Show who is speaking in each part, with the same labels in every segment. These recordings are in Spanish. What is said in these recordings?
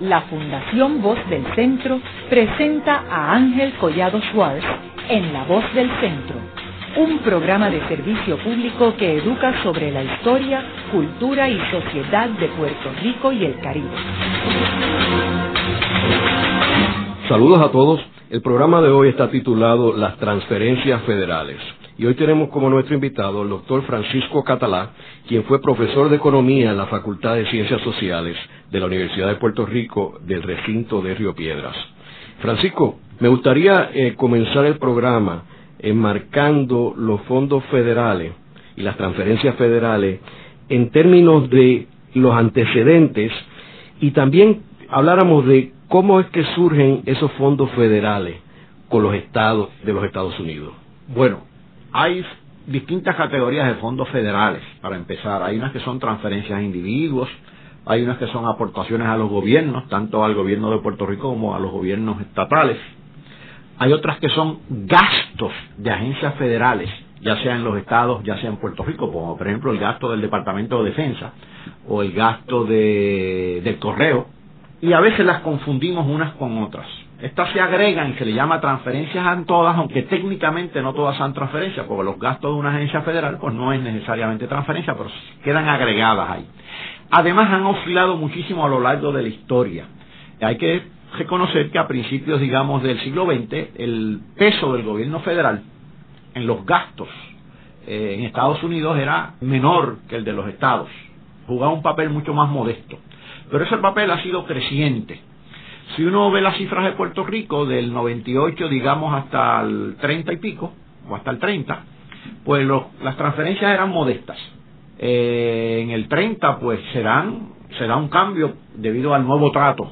Speaker 1: la Fundación Voz del Centro presenta a Ángel Collado Schwartz en La Voz del Centro, un programa de servicio público que educa sobre la historia, cultura y sociedad de Puerto Rico y el Caribe.
Speaker 2: Saludos a todos. El programa de hoy está titulado Las transferencias federales. Y hoy tenemos como nuestro invitado el doctor Francisco Catalá, quien fue profesor de Economía en la Facultad de Ciencias Sociales de la Universidad de Puerto Rico del recinto de Río Piedras. Francisco, me gustaría eh, comenzar el programa enmarcando los fondos federales y las transferencias federales en términos de los antecedentes y también habláramos de cómo es que surgen esos fondos federales con los estados de los Estados Unidos.
Speaker 3: Bueno, hay distintas categorías de fondos federales, para empezar. Hay unas que son transferencias a individuos, hay unas que son aportaciones a los gobiernos, tanto al gobierno de Puerto Rico como a los gobiernos estatales. Hay otras que son gastos de agencias federales, ya sea en los estados, ya sea en Puerto Rico, como por ejemplo el gasto del Departamento de Defensa o el gasto de, del correo. Y a veces las confundimos unas con otras. Estas se agregan se le llama transferencias a todas, aunque técnicamente no todas son transferencias, porque los gastos de una agencia federal pues no es necesariamente transferencia, pero quedan agregadas ahí. Además han oscilado muchísimo a lo largo de la historia. Hay que reconocer que a principios, digamos, del siglo XX, el peso del gobierno federal en los gastos eh, en Estados Unidos era menor que el de los estados. Jugaba un papel mucho más modesto. Pero ese papel ha sido creciente si uno ve las cifras de Puerto Rico del 98, digamos, hasta el 30 y pico, o hasta el 30, pues las transferencias eran modestas. Eh, en el 30, pues serán, será un cambio debido al nuevo trato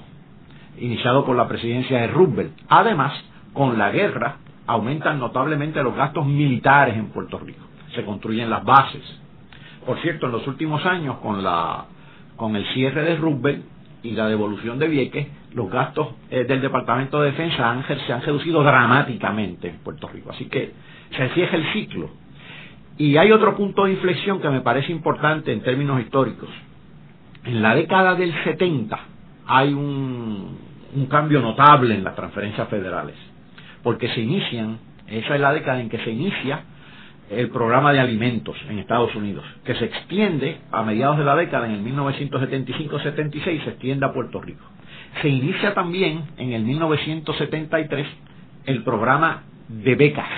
Speaker 3: iniciado por la presidencia de Roosevelt. Además, con la guerra aumentan notablemente los gastos militares en Puerto Rico. Se construyen las bases. Por cierto, en los últimos años, con, la, con el cierre de Roosevelt y la devolución de Vieques, los gastos eh, del Departamento de Defensa han, se han reducido dramáticamente en Puerto Rico. Así que se cierra el ciclo. Y hay otro punto de inflexión que me parece importante en términos históricos. En la década del 70 hay un, un cambio notable en las transferencias federales, porque se inician, esa es la década en que se inicia el programa de alimentos en Estados Unidos, que se extiende a mediados de la década, en el 1975-76, se extiende a Puerto Rico. Se inicia también en el 1973 el programa de becas.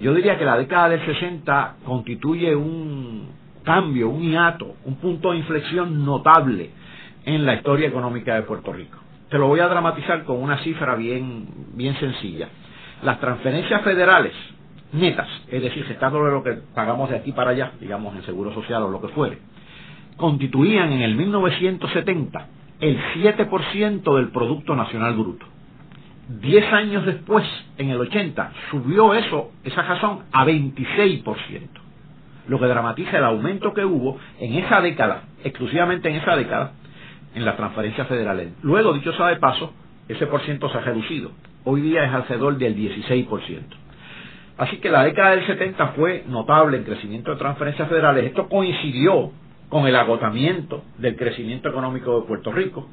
Speaker 3: Yo diría que la década del 60 constituye un cambio, un hiato, un punto de inflexión notable en la historia económica de Puerto Rico. Te lo voy a dramatizar con una cifra bien, bien sencilla. Las transferencias federales netas, es decir, gestándolo lo que pagamos de aquí para allá, digamos en seguro social o lo que fuere, constituían en el 1970 el 7% del Producto Nacional Bruto. Diez años después, en el 80, subió eso, esa razón, a 26%, lo que dramatiza el aumento que hubo en esa década, exclusivamente en esa década, en las transferencias federales. Luego, dicho sea de paso, ese por ciento se ha reducido. Hoy día es alrededor del 16%. Así que la década del 70 fue notable en crecimiento de transferencias federales. Esto coincidió con el agotamiento del crecimiento económico de Puerto Rico.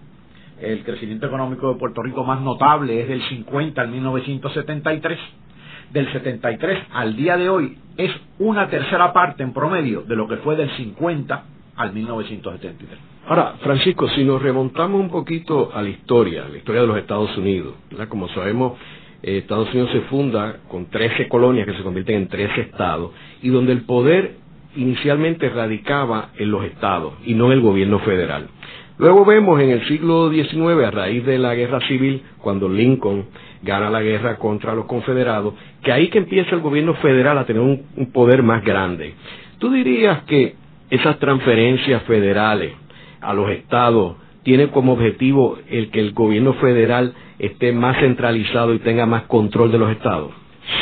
Speaker 3: El crecimiento económico de Puerto Rico más notable es del 50 al 1973. Del 73 al día de hoy es una tercera parte en promedio de lo que fue del 50 al 1973.
Speaker 2: Ahora, Francisco, si nos remontamos un poquito a la historia, la historia de los Estados Unidos, como sabemos, eh, Estados Unidos se funda con 13 colonias que se convierten en 13 estados y donde el poder inicialmente radicaba en los estados y no en el gobierno federal. Luego vemos en el siglo XIX, a raíz de la guerra civil, cuando Lincoln gana la guerra contra los confederados, que ahí que empieza el gobierno federal a tener un, un poder más grande. ¿Tú dirías que esas transferencias federales a los estados tienen como objetivo el que el gobierno federal esté más centralizado y tenga más control de los estados?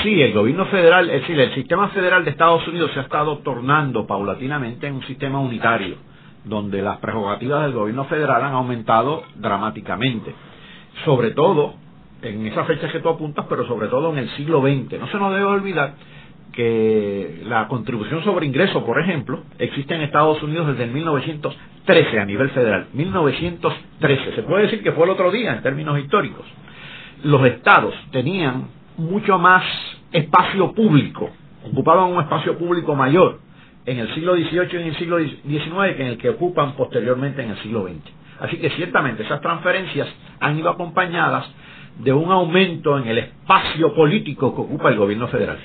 Speaker 3: Sí, el gobierno federal, es decir, el sistema federal de Estados Unidos se ha estado tornando paulatinamente en un sistema unitario, donde las prerrogativas del gobierno federal han aumentado dramáticamente. Sobre todo, en esas fechas que tú apuntas, pero sobre todo en el siglo XX. No se nos debe olvidar que la contribución sobre ingreso, por ejemplo, existe en Estados Unidos desde el 1913 a nivel federal. 1913, se puede decir que fue el otro día en términos históricos. Los estados tenían mucho más espacio público, ocupaban un espacio público mayor en el siglo XVIII y en el siglo XIX que en el que ocupan posteriormente en el siglo XX. Así que ciertamente esas transferencias han ido acompañadas de un aumento en el espacio político que ocupa el gobierno federal.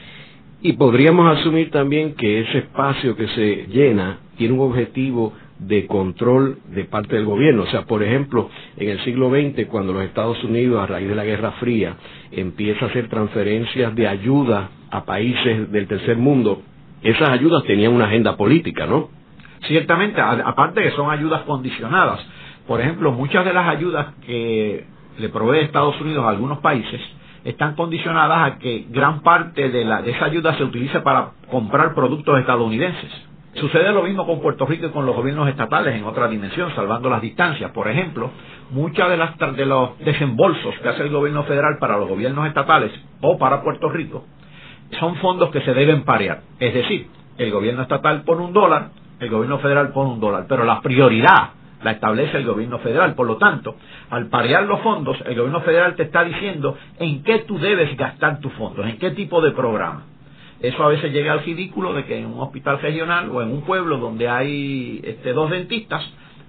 Speaker 2: Y podríamos asumir también que ese espacio que se llena tiene un objetivo de control de parte del gobierno. O sea, por ejemplo, en el siglo XX, cuando los Estados Unidos, a raíz de la Guerra Fría, empieza a hacer transferencias de ayuda a países del tercer mundo, esas ayudas tenían una agenda política, ¿no?
Speaker 3: Ciertamente, aparte que son ayudas condicionadas. Por ejemplo, muchas de las ayudas que le provee Estados Unidos a algunos países están condicionadas a que gran parte de, la, de esa ayuda se utilice para comprar productos estadounidenses. Sucede lo mismo con Puerto Rico y con los gobiernos estatales en otra dimensión, salvando las distancias. Por ejemplo, muchas de, las, de los desembolsos que hace el gobierno federal para los gobiernos estatales o para Puerto Rico son fondos que se deben parear. Es decir, el gobierno estatal pone un dólar, el gobierno federal pone un dólar, pero la prioridad la establece el gobierno federal. Por lo tanto, al parear los fondos, el gobierno federal te está diciendo en qué tú debes gastar tus fondos, en qué tipo de programa. Eso a veces llega al ridículo de que en un hospital regional o en un pueblo donde hay este, dos dentistas,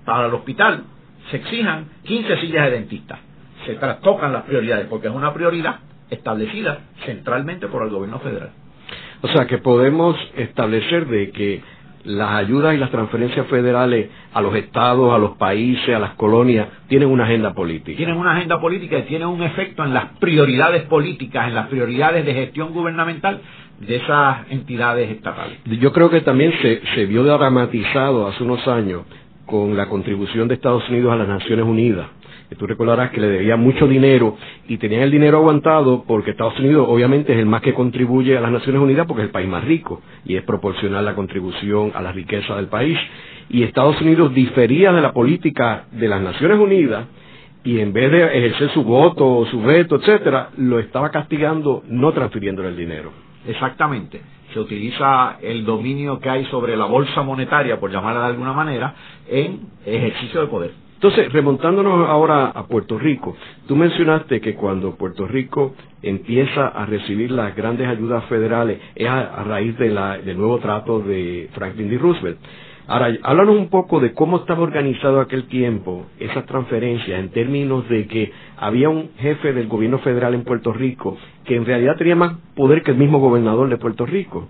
Speaker 3: para el hospital se exijan 15 sillas de dentistas. Se trastocan las prioridades porque es una prioridad establecida centralmente por el gobierno federal.
Speaker 2: O sea que podemos establecer de que las ayudas y las transferencias federales a los estados, a los países, a las colonias, tienen una agenda política.
Speaker 3: Tienen una agenda política y tienen un efecto en las prioridades políticas, en las prioridades de gestión gubernamental de esas entidades estatales.
Speaker 2: Yo creo que también se, se vio dramatizado hace unos años con la contribución de Estados Unidos a las Naciones Unidas tú recordarás que le debía mucho dinero y tenían el dinero aguantado porque Estados Unidos obviamente es el más que contribuye a las Naciones Unidas porque es el país más rico y es proporcional la contribución a la riqueza del país. Y Estados Unidos difería de la política de las Naciones Unidas y en vez de ejercer su voto, su veto, etcétera, lo estaba castigando no transfiriéndole el dinero.
Speaker 3: Exactamente. Se utiliza el dominio que hay sobre la bolsa monetaria, por llamarla de alguna manera, en ejercicio de poder.
Speaker 2: Entonces, remontándonos ahora a Puerto Rico, tú mencionaste que cuando Puerto Rico empieza a recibir las grandes ayudas federales es a, raíz del nuevo trato de Franklin D. Roosevelt. Ahora, háblanos un poco de cómo estaba organizado aquel tiempo esas transferencias en términos de que había un jefe del gobierno federal en Puerto Rico que en realidad tenía más poder que el mismo gobernador de Puerto Rico,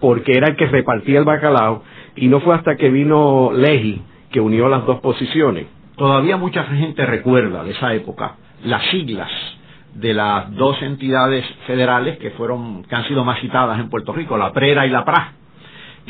Speaker 2: porque era el que repartía el bacalao y no fue hasta que vino Leji que unió las dos posiciones.
Speaker 3: Todavía mucha gente recuerda de esa época las siglas de las dos entidades federales que fueron que han sido más citadas en Puerto Rico, la PRERA y la PRA.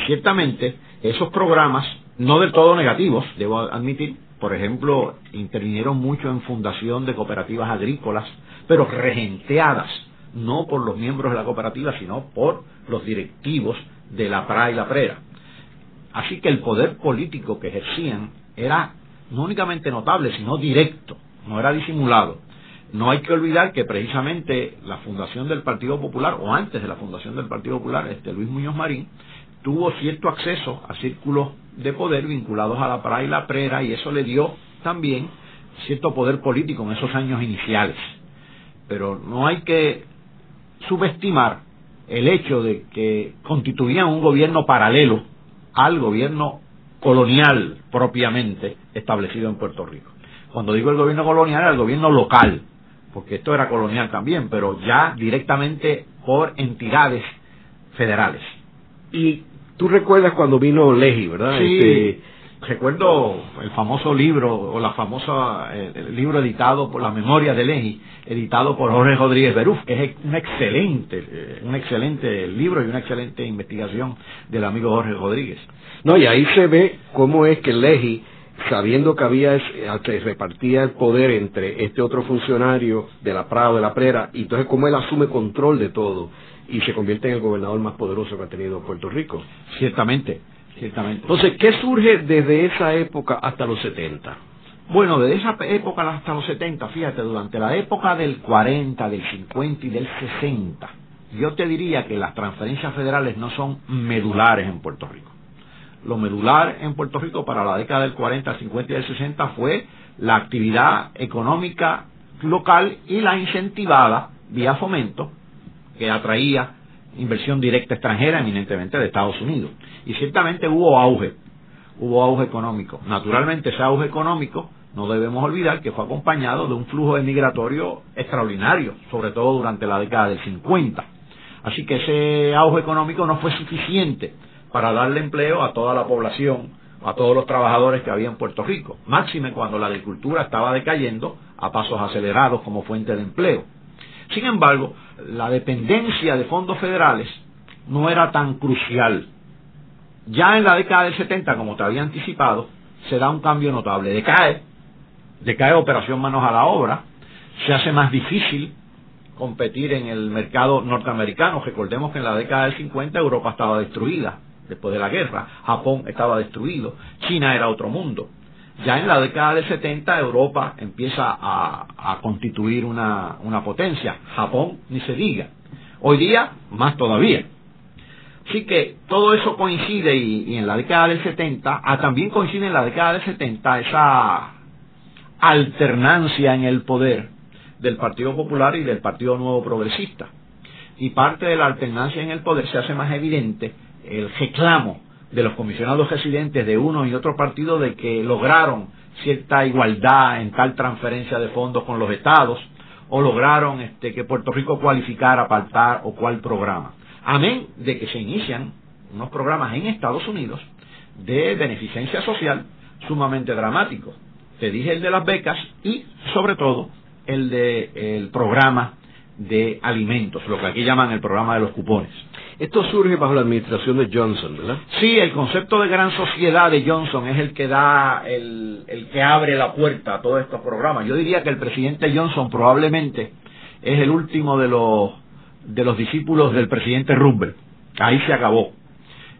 Speaker 3: Ciertamente, esos programas, no del todo negativos, debo admitir, por ejemplo, intervinieron mucho en fundación de cooperativas agrícolas, pero regenteadas, no por los miembros de la cooperativa, sino por los directivos de la PRA y la PRERA. Así que el poder político que ejercían era no únicamente notable, sino directo, no era disimulado. No hay que olvidar que precisamente la fundación del Partido Popular, o antes de la fundación del Partido Popular, este Luis Muñoz Marín, tuvo cierto acceso a círculos de poder vinculados a la PRA y la PRERA, y eso le dio también cierto poder político en esos años iniciales. Pero no hay que subestimar el hecho de que constituían un gobierno paralelo al gobierno colonial propiamente establecido en Puerto Rico. Cuando digo el gobierno colonial, era el gobierno local, porque esto era colonial también, pero ya directamente por entidades federales.
Speaker 2: Y tú recuerdas cuando vino Legi, ¿verdad?
Speaker 3: Sí. Este, recuerdo el famoso libro o la famosa el libro editado por la memoria de Legi, editado por Jorge Rodríguez Beruf, es un excelente un excelente libro y una excelente investigación del amigo Jorge Rodríguez.
Speaker 2: No, y ahí se ve cómo es que Legi, sabiendo que había, que repartía el poder entre este otro funcionario de la Prado, de la Prera, y entonces cómo él asume control de todo y se convierte en el gobernador más poderoso que ha tenido Puerto Rico.
Speaker 3: Ciertamente, ciertamente.
Speaker 2: Entonces, ¿qué surge desde esa época hasta los 70?
Speaker 3: Bueno, desde esa época hasta los 70, fíjate, durante la época del 40, del 50 y del 60, yo te diría que las transferencias federales no son medulares en Puerto Rico. Lo medular en Puerto Rico para la década del 40, 50 y del 60 fue la actividad económica local y la incentivada vía fomento que atraía inversión directa extranjera, eminentemente de Estados Unidos. Y ciertamente hubo auge, hubo auge económico. Naturalmente ese auge económico no debemos olvidar que fue acompañado de un flujo migratorio extraordinario, sobre todo durante la década del 50. Así que ese auge económico no fue suficiente para darle empleo a toda la población, a todos los trabajadores que había en Puerto Rico, máxime cuando la agricultura estaba decayendo a pasos acelerados como fuente de empleo. Sin embargo, la dependencia de fondos federales no era tan crucial. Ya en la década del 70, como te había anticipado, se da un cambio notable. Decae, decae operación manos a la obra, se hace más difícil competir en el mercado norteamericano. Recordemos que en la década del 50 Europa estaba destruida después de la guerra, Japón estaba destruido, China era otro mundo. Ya en la década del 70 Europa empieza a, constituir una, potencia, Japón ni se diga. Hoy día más todavía. Así que todo eso coincide y, en la década del 70, ah, también coincide en la década del 70 esa alternancia en el poder del Partido Popular y del Partido Nuevo Progresista. Y parte de la alternancia en el poder se hace más evidente el reclamo de los comisionados residentes de uno y otro partido de que lograron cierta igualdad en tal transferencia de fondos con los estados o lograron este, que Puerto Rico cualificara para o cual programa. Amén de que se inician unos programas en Estados Unidos de beneficencia social sumamente dramáticos. Te dije el de las becas y sobre todo el de el programa de alimentos, lo que aquí llaman el programa de los cupones.
Speaker 2: Esto surge bajo la administración de Johnson, ¿verdad?
Speaker 3: Sí, el concepto de gran sociedad de Johnson es el que da, el, el que abre la puerta a todos estos programas. Yo diría que el presidente Johnson probablemente es el último de los, de los discípulos del presidente Roosevelt. Ahí se acabó.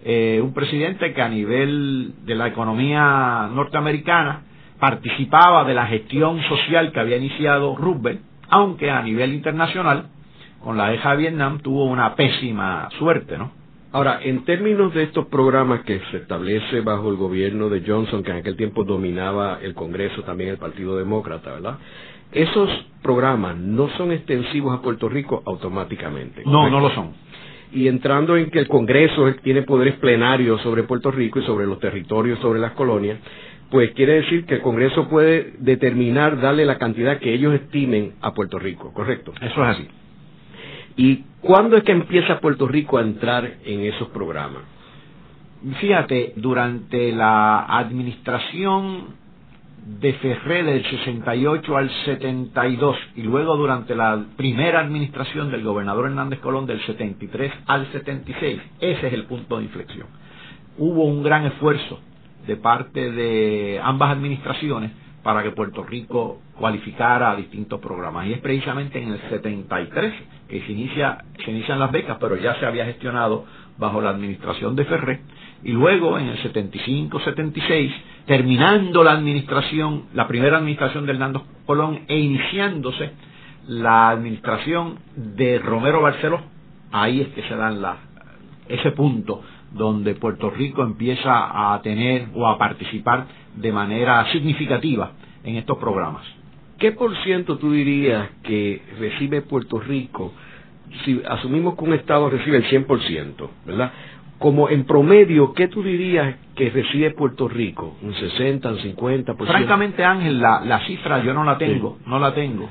Speaker 3: Eh, un presidente que a nivel de la economía norteamericana participaba de la gestión social que había iniciado Roosevelt, aunque a nivel internacional con la EJA Vietnam tuvo una pésima suerte, ¿no?
Speaker 2: Ahora, en términos de estos programas que se establece bajo el gobierno de Johnson, que en aquel tiempo dominaba el Congreso, también el Partido Demócrata, ¿verdad? Esos programas no son extensivos a Puerto Rico automáticamente.
Speaker 3: No, no lo son.
Speaker 2: Y entrando en que el Congreso tiene poderes plenarios sobre Puerto Rico y sobre los territorios, sobre las colonias, pues quiere decir que el Congreso puede determinar, darle la cantidad que ellos estimen a Puerto Rico, ¿correcto?
Speaker 3: Eso es así.
Speaker 2: ¿Y cuándo es que empieza Puerto Rico a entrar en esos programas?
Speaker 3: Fíjate, durante la administración de Ferré del 68 al 72 y luego durante la primera administración del gobernador Hernández Colón del 73 al 76, ese es el punto de inflexión. Hubo un gran esfuerzo de parte de ambas administraciones para que Puerto Rico cualificara a distintos programas. Y es precisamente en el 73 que se, inicia, se inician las becas, pero ya se había gestionado bajo la administración de Ferré. Y luego en el 75-76, terminando la administración, la primera administración de Hernando Colón e iniciándose la administración de Romero Barceló, ahí es que se dan la, ese punto donde Puerto Rico empieza a tener o a participar de manera significativa en estos programas.
Speaker 2: ¿Qué por ciento tú dirías que recibe Puerto Rico si asumimos que un Estado recibe el 100%, ¿verdad? Como en promedio, ¿qué tú dirías que recibe Puerto Rico? ¿Un 60, un 50%?
Speaker 3: Francamente, Ángel, la, cifra yo no la tengo, no la tengo.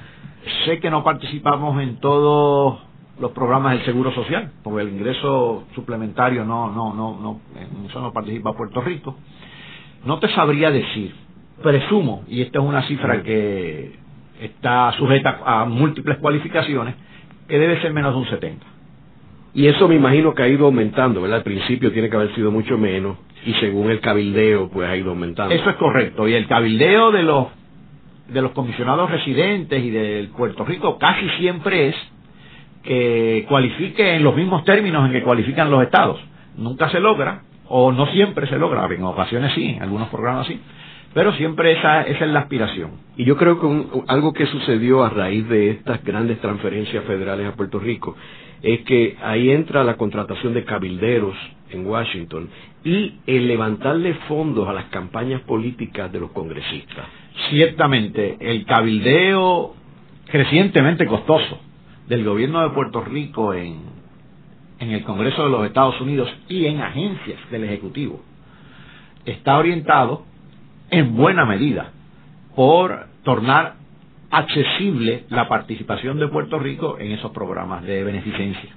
Speaker 3: Sé que no participamos en todos los programas del Seguro Social, porque el ingreso suplementario no, no, no, no, en eso no participa Puerto Rico. No te sabría decir, presumo, y esta es una cifra que está sujeta a múltiples cualificaciones, que debe ser menos de un 70.
Speaker 2: Y eso me imagino que ha ido aumentando, ¿verdad? Al principio tiene que haber sido mucho menos y según el cabildeo pues ha ido aumentando.
Speaker 3: Eso es correcto. Y el cabildeo de los de los comisionados residentes y de Puerto Rico casi siempre es que cualifique en los mismos términos en que cualifican los estados. Nunca se logra, o no siempre se logra, en ocasiones sí, en algunos programas sí, pero siempre esa, esa es la aspiración.
Speaker 2: Y yo creo que algo que sucedió a raíz de estas grandes transferencias federales a Puerto Rico es que ahí entra la contratación de cabilderos en Washington y el levantarle fondos a las campañas políticas de los congresistas.
Speaker 3: Ciertamente, el cabildeo crecientemente costoso del gobierno de Puerto Rico en, en el Congreso de los Estados Unidos y en agencias del Ejecutivo está orientado en buena medida por tornar accesible la participación de Puerto Rico en esos programas de beneficencia.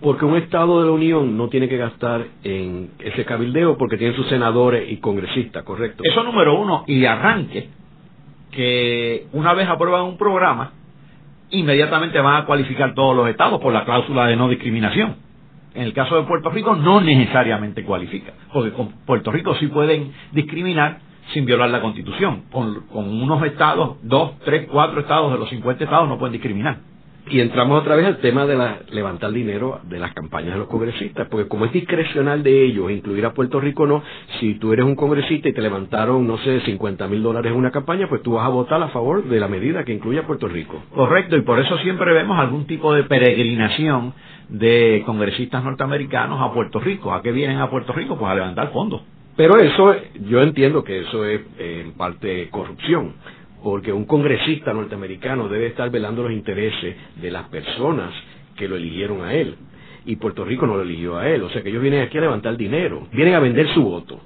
Speaker 2: Porque un Estado de la Unión no tiene que gastar en ese cabildeo porque tiene sus senadores y congresistas, ¿correcto?
Speaker 3: Eso número uno, y de arranque, que una vez aprueban un programa, inmediatamente van a cualificar todos los estados por la cláusula de no discriminación. En el caso de Puerto Rico no necesariamente cualifica, porque con Puerto Rico sí pueden discriminar sin violar la Constitución. Con, con unos estados, dos, tres, cuatro estados de los 50 estados no pueden discriminar.
Speaker 2: Y entramos otra vez al tema de la, levantar dinero de las campañas de los congresistas, porque como es discrecional de ellos incluir a Puerto Rico no, si tú eres un congresista y te levantaron, no sé, 50 mil dólares en una campaña, pues tú vas a votar a favor de la medida que incluye a Puerto Rico.
Speaker 3: Correcto, y por eso siempre vemos algún tipo de peregrinación de congresistas norteamericanos a Puerto Rico. ¿A qué vienen a Puerto Rico? Pues a levantar fondos.
Speaker 2: Pero eso, yo entiendo que eso es eh, en parte corrupción porque un congresista norteamericano debe estar velando los intereses de las personas que lo eligieron a él. Y Puerto Rico no lo eligió a él. O sea que ellos vienen aquí a levantar dinero, vienen a vender su voto.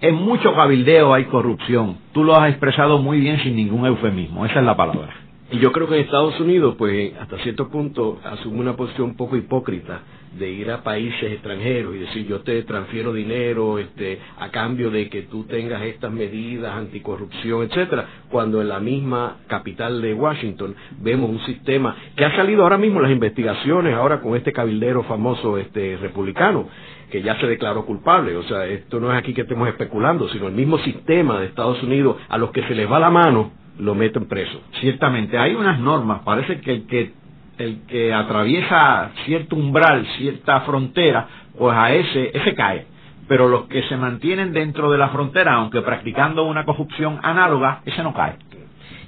Speaker 3: En mucho cabildeo hay corrupción. Tú lo has expresado muy bien sin ningún eufemismo. Esa es la palabra.
Speaker 2: Y yo creo que en Estados Unidos, pues hasta cierto punto, asume una posición un poco hipócrita de ir a países extranjeros y decir yo te transfiero dinero este a cambio de que tú tengas estas medidas anticorrupción etcétera cuando en la misma capital de Washington vemos un sistema que ha salido ahora mismo las investigaciones ahora con este cabildero famoso este republicano que ya se declaró culpable. O sea esto no es aquí que estemos especulando sino el mismo sistema de Estados Unidos a los que se les va la mano lo meten preso.
Speaker 3: Ciertamente hay unas normas parece que el que el que atraviesa cierto umbral, cierta frontera, pues a ese, ese cae. Pero los que se mantienen dentro de la frontera, aunque practicando una corrupción análoga, ese no cae.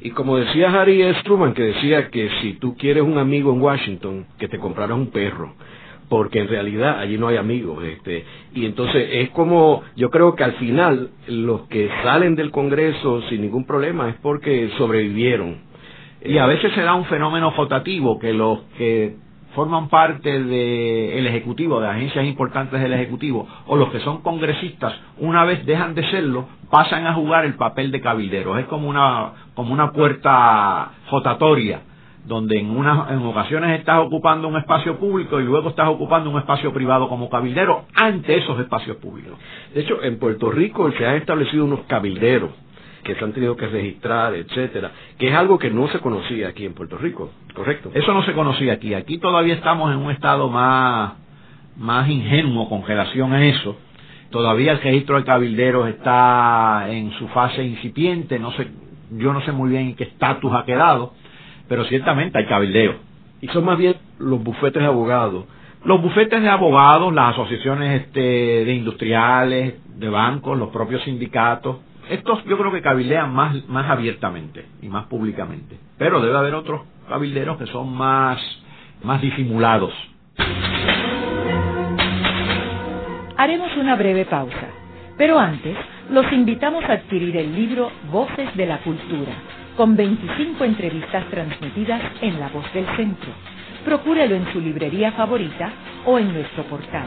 Speaker 2: Y como decía Harry S. Truman, que decía que si tú quieres un amigo en Washington, que te compraras un perro, porque en realidad allí no hay amigos. Este, y entonces es como, yo creo que al final los que salen del Congreso sin ningún problema es porque sobrevivieron
Speaker 3: y a veces se da un fenómeno rotativo que los que forman parte del Ejecutivo, de agencias importantes del Ejecutivo, o los que son congresistas, una vez dejan de serlo, pasan a jugar el papel de cabilderos. Es como una, como una puerta rotatoria, donde en, una, en ocasiones estás ocupando un espacio público y luego estás ocupando un espacio privado como cabildero ante esos espacios públicos.
Speaker 2: De hecho, en Puerto Rico se han establecido unos cabilderos que se han tenido que registrar, etcétera, que es algo que no se conocía aquí en Puerto Rico, ¿correcto?
Speaker 3: Eso no se conocía aquí. Aquí todavía estamos en un estado más, más ingenuo con relación a eso. Todavía el registro de cabilderos está en su fase incipiente, no sé, yo no sé muy bien en qué estatus ha quedado, pero ciertamente hay cabildeo.
Speaker 2: Y son más bien los bufetes de abogados
Speaker 3: los bufetes de abogados, las asociaciones este, de industriales, de bancos, los propios sindicatos, estos yo creo que cabildean más, más abiertamente y más públicamente. Pero debe haber otros cabilderos que son más, más disimulados.
Speaker 1: Haremos una breve pausa, pero antes los invitamos a adquirir el libro Voces de la Cultura, con 25 entrevistas transmitidas en La Voz del Centro. Procúrelo en su librería favorita o en nuestro portal.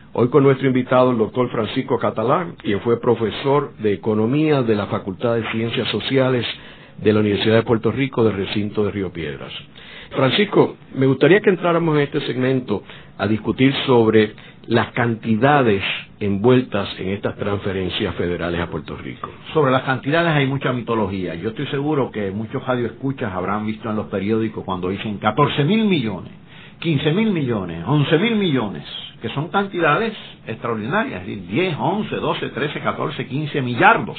Speaker 2: Hoy con nuestro invitado, el doctor Francisco Catalán, quien fue profesor de Economía de la Facultad de Ciencias Sociales de la Universidad de Puerto Rico del recinto de Río Piedras. Francisco, me gustaría que entráramos en este segmento a discutir sobre las cantidades envueltas en estas transferencias federales a Puerto Rico.
Speaker 3: Sobre las cantidades hay mucha mitología. Yo estoy seguro que muchos radioescuchas habrán visto en los periódicos cuando dicen 14 mil millones, 15 mil millones, 11 mil millones, que son cantidades extraordinarias, 10, 11, 12, 13, 14, 15 millardos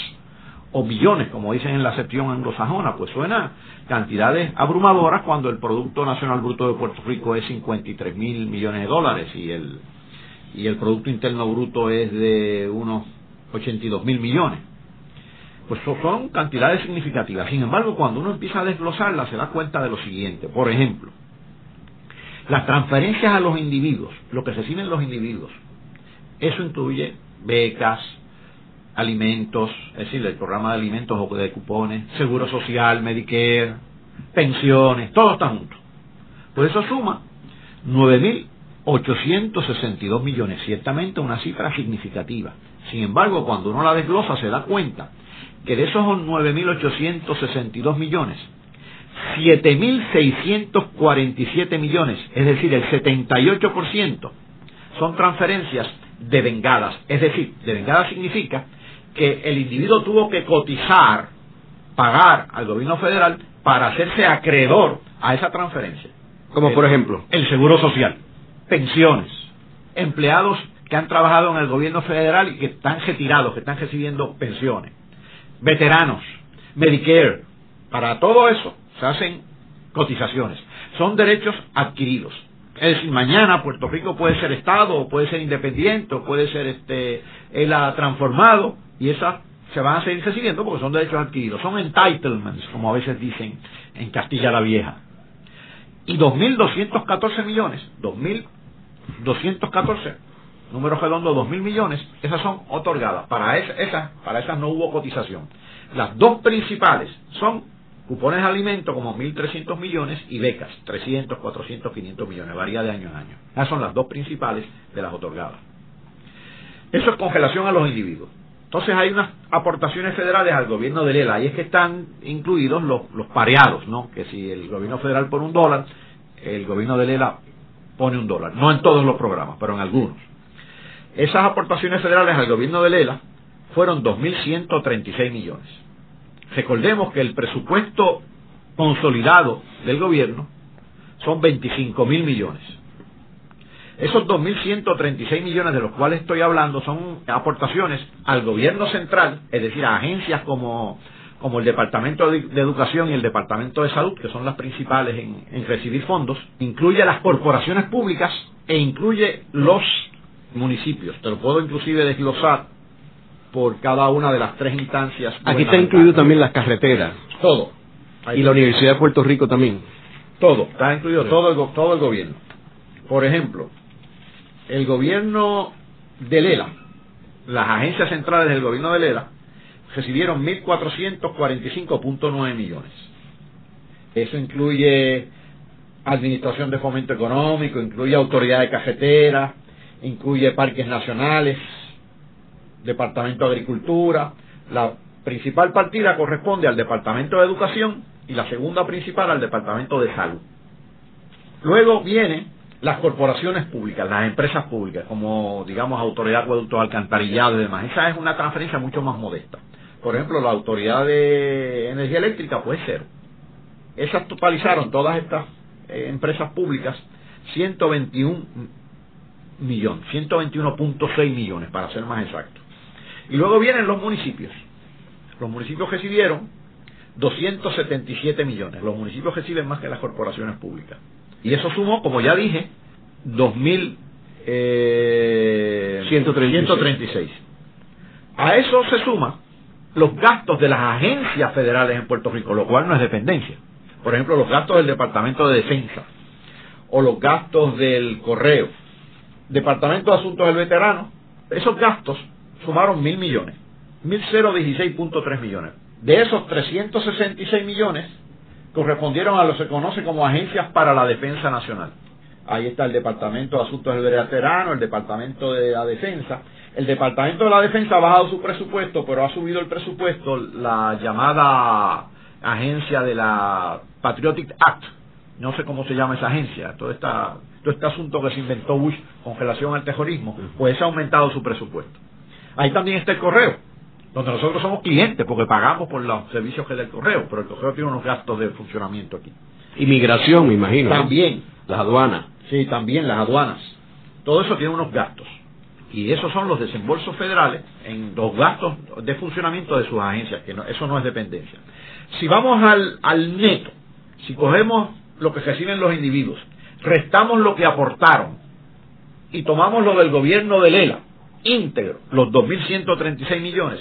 Speaker 3: o billones, como dicen en la sección anglosajona, pues suena cantidades abrumadoras cuando el Producto Nacional Bruto de Puerto Rico es 53 mil millones de dólares y el, y el Producto Interno Bruto es de unos 82 mil millones. Pues son cantidades significativas. Sin embargo, cuando uno empieza a desglosarlas, se da cuenta de lo siguiente. Por ejemplo, las transferencias a los individuos, lo que reciben los individuos, eso incluye becas, alimentos, es decir, el programa de alimentos o de cupones, seguro social, Medicare, pensiones, todo está junto. Pues eso suma 9.862 millones, ciertamente una cifra significativa. Sin embargo, cuando uno la desglosa se da cuenta que de esos 9.862 millones, 7.647 millones, es decir, el 78%, son transferencias devengadas. Es decir, devengada significa que el individuo tuvo que cotizar, pagar al gobierno federal para hacerse acreedor a esa transferencia.
Speaker 2: Como por ejemplo.
Speaker 3: El seguro social, pensiones, empleados que han trabajado en el gobierno federal y que están retirados, que están recibiendo pensiones, veteranos, Medicare, para todo eso se hacen cotizaciones. Son derechos adquiridos. Es decir, mañana Puerto Rico puede ser Estado, puede ser independiente, o puede ser este, ha transformado y esas se van a seguir recibiendo porque son derechos adquiridos, son entitlements, como a veces dicen en Castilla la Vieja. Y 2.214 millones, 2.214, número redondo, 2.000 millones, esas son otorgadas. Para esas, para esas no hubo cotización. Las dos principales son cupones de alimento como 1.300 millones y becas, 300, 400, 500 millones, varía de año en año. Esas son las dos principales de las otorgadas. Eso es congelación a los individuos. Entonces hay unas aportaciones federales al gobierno de Lela, y es que están incluidos los, los pareados, ¿no? Que si el gobierno federal pone un dólar, el gobierno de Lela pone un dólar. No en todos los programas, pero en algunos. Esas aportaciones federales al gobierno de Lela fueron 2.136 millones. Recordemos que el presupuesto consolidado del gobierno son 25 mil millones. Esos 2.136 millones de los cuales estoy hablando son aportaciones al gobierno central, es decir, a agencias como, como el Departamento de, Educación y el Departamento de Salud, que son las principales en, en recibir fondos, incluye las corporaciones públicas e incluye los municipios. Te lo puedo inclusive desglosar por cada una de las tres instancias.
Speaker 2: Aquí está incluido también las carreteras.
Speaker 3: Todo.
Speaker 2: y la Universidad de Puerto Rico también.
Speaker 3: Todo, está incluido todo el, todo el gobierno. Por ejemplo, el gobierno de Lela, las agencias centrales del gobierno de Lela, recibieron 1.445.9 millones. Eso incluye Administración de Fomento Económico, incluye Autoridad de Cajetera, incluye Parques Nacionales, Departamento de Agricultura. La principal partida corresponde al Departamento de Educación y la segunda principal al Departamento de Salud. Luego viene las corporaciones públicas, las empresas públicas, como digamos Autoridad Acueductos Alcantarillado y demás, esa es una transferencia mucho más modesta. Por ejemplo, la Autoridad de Energía Eléctrica, pues cero. Esas totalizaron todas estas eh, empresas públicas 121 millones, 121.6 millones para ser más exacto. Y luego vienen los municipios. Los municipios recibieron 277 millones. Los municipios reciben más que las corporaciones públicas. Y eso sumó, como ya dije, 2.136. Eh, A eso se suma los gastos de las agencias federales en Puerto Rico, lo cual no es dependencia. Por ejemplo, los gastos del Departamento de Defensa o los gastos del Correo, Departamento de Asuntos del Veterano, esos gastos sumaron mil millones, mil tres millones. De esos 366 millones correspondieron a lo que se conoce como agencias para la defensa nacional. Ahí está el Departamento de Asuntos del Veterano, el Departamento de la Defensa. El Departamento de la Defensa ha bajado su presupuesto, pero ha subido el presupuesto la llamada agencia de la Patriotic Act, no sé cómo se llama esa agencia, todo, esta, todo este asunto que se inventó Bush con relación al terrorismo, pues ha aumentado su presupuesto. Ahí también está el correo, donde nosotros somos clientes porque pagamos por los servicios que del correo, pero el correo tiene unos gastos de funcionamiento aquí.
Speaker 2: Inmigración, me imagino.
Speaker 3: También.
Speaker 2: Las aduanas.
Speaker 3: Sí, también las aduanas. Todo eso tiene unos gastos. Y esos son los desembolsos federales en los gastos de funcionamiento de sus agencias, que eso no es dependencia. Si vamos al, al neto, si cogemos lo que reciben los individuos, restamos lo que aportaron y tomamos lo del gobierno de Lela, íntegro, los 2.136 millones,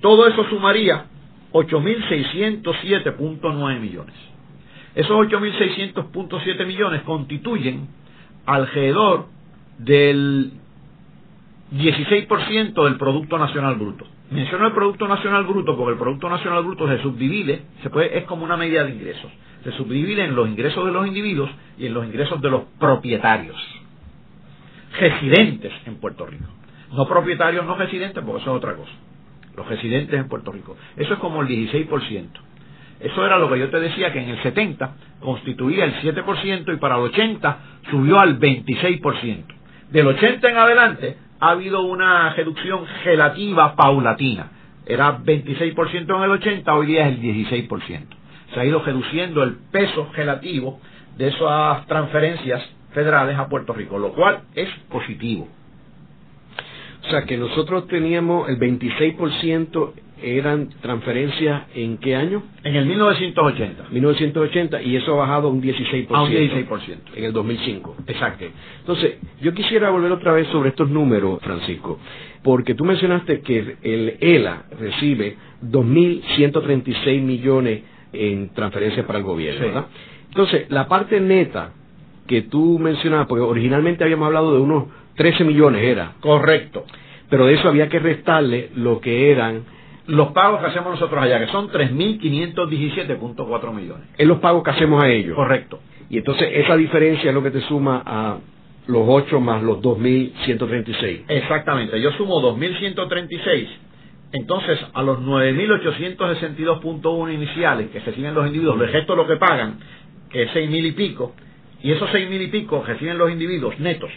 Speaker 3: todo eso sumaría 8.607.9 millones. Esos 8.600.7 millones constituyen alrededor del 16% del Producto Nacional Bruto. Menciono el Producto Nacional Bruto porque el Producto Nacional Bruto se subdivide, es como una medida de ingresos. Se subdivide en los ingresos de los individuos y en los ingresos de los propietarios, residentes en Puerto Rico. No propietarios, no residentes, porque eso es otra cosa. Los residentes en Puerto Rico. Eso es como el 16%. Eso era lo que yo te decía que en el 70 constituía el 7% y para el 80 subió al 26%. Del 80 en adelante ha habido una reducción relativa paulatina. Era 26% en el 80, hoy día es el 16%. Se ha ido reduciendo el peso relativo de esas transferencias federales a Puerto Rico, lo cual es positivo.
Speaker 2: O sea que nosotros teníamos el 26% eran transferencias en qué año?
Speaker 3: En el 1980.
Speaker 2: 1980 y eso ha bajado un 16%.
Speaker 3: A un 16%.
Speaker 2: En el 2005.
Speaker 3: Exacto.
Speaker 2: Entonces, yo quisiera volver otra vez sobre estos números, Francisco, porque tú mencionaste que el ELA recibe 2.136 millones en transferencias para el gobierno, ¿verdad? Entonces, la parte neta que tú mencionabas, porque originalmente habíamos hablado de unos 13 millones, era.
Speaker 3: Correcto.
Speaker 2: Pero de eso había que restarle lo que eran
Speaker 3: los pagos que hacemos nosotros allá, que son 3.517.4 millones.
Speaker 2: Es los pagos que hacemos a ellos.
Speaker 3: Correcto.
Speaker 2: Y entonces esa diferencia es lo que te suma a los 8 más los 2.136.
Speaker 3: Exactamente. Yo sumo 2.136. Entonces, a los 9.862.1 iniciales que reciben los individuos, les resto lo que pagan, que es 6.000 y pico, y esos 6.000 y pico reciben los individuos netos,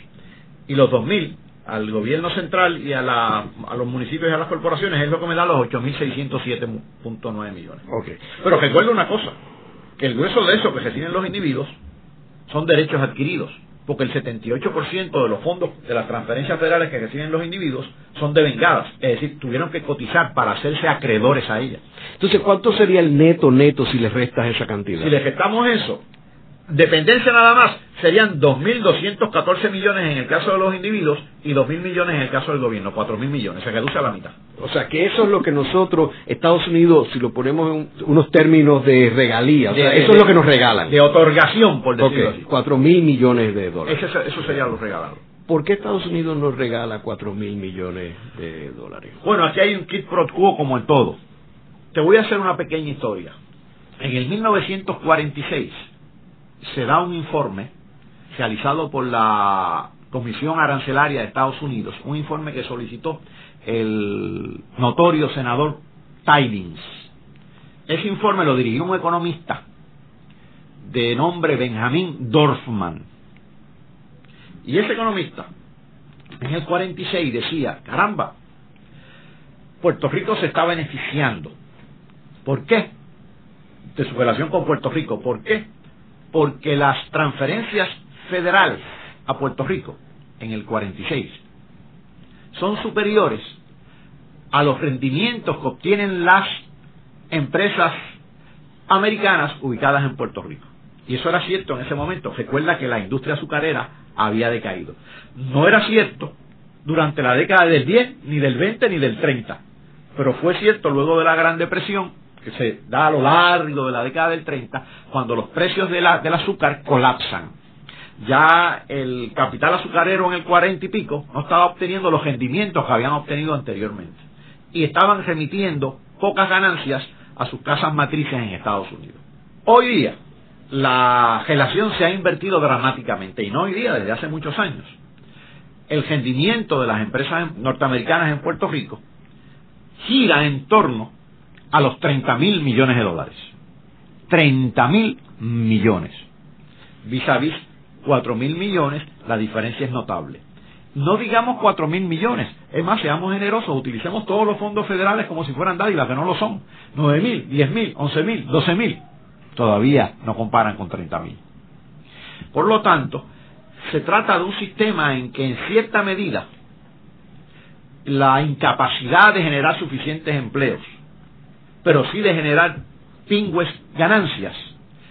Speaker 3: y los 2.000 al gobierno central y a, la, a los municipios y a las corporaciones es lo que me da los 8.607.9 millones.
Speaker 2: Okay.
Speaker 3: Pero recuerdo una cosa, que el grueso de eso que reciben los individuos son derechos adquiridos, porque el 78% de los fondos de las transferencias federales que reciben los individuos son devengadas, es decir, tuvieron que cotizar para hacerse acreedores a ellas.
Speaker 2: Entonces, ¿cuánto sería el neto neto si le restas esa cantidad?
Speaker 3: Si le restamos eso, dependencia nada más, serían 2.214 millones en el caso de los individuos y 2.000 millones en el caso del gobierno, 4.000 millones, se reduce a la mitad.
Speaker 2: O sea que eso es lo que nosotros, Estados Unidos, si lo ponemos en unos términos de regalía, o sea, eso es lo que nos regalan.
Speaker 3: De otorgación, por decirlo
Speaker 2: okay. así. 4.000 millones de dólares.
Speaker 3: Eso, eso sería lo regalado.
Speaker 2: ¿Por qué Estados Unidos nos regala 4.000 millones de dólares?
Speaker 3: Bueno, aquí hay un kit pro quo como en todo. Te voy a hacer una pequeña historia. En el 1946 se da un informe realizado por la Comisión Arancelaria de Estados Unidos, un informe que solicitó el notorio senador Tidings. Ese informe lo dirigió un economista de nombre Benjamin Dorfman. Y ese economista, en el 46, decía, caramba, Puerto Rico se está beneficiando. ¿Por qué? De su relación con Puerto Rico. ¿Por qué? Porque las transferencias federales a Puerto Rico en el 46 son superiores a los rendimientos que obtienen las empresas americanas ubicadas en Puerto Rico. Y eso era cierto en ese momento. Recuerda que la industria azucarera había decaído. No era cierto durante la década del 10, ni del 20, ni del 30. Pero fue cierto luego de la Gran Depresión, que se da a lo largo de la década del 30, cuando los precios del azúcar colapsan. Ya el capital azucarero en el 40 y pico no estaba obteniendo los rendimientos que habían obtenido anteriormente. Y estaban remitiendo pocas ganancias a sus casas matrices en Estados Unidos. Hoy día, la relación se ha invertido dramáticamente, y no hoy día, desde hace muchos años. El rendimiento de las empresas norteamericanas en Puerto Rico gira en torno a los 30 mil millones de dólares. 30 mil millones. Vis a vis 4 mil millones, la diferencia es notable. No digamos 4 mil millones, es más, seamos generosos, utilicemos todos los fondos federales como si fueran dádivas, que no lo son. 9 mil, 10 mil, 11 mil, 12 mil, todavía no comparan con 30 mil. Por lo tanto, se trata de un sistema en que en cierta medida la incapacidad de generar suficientes empleos, pero sí de generar pingües ganancias,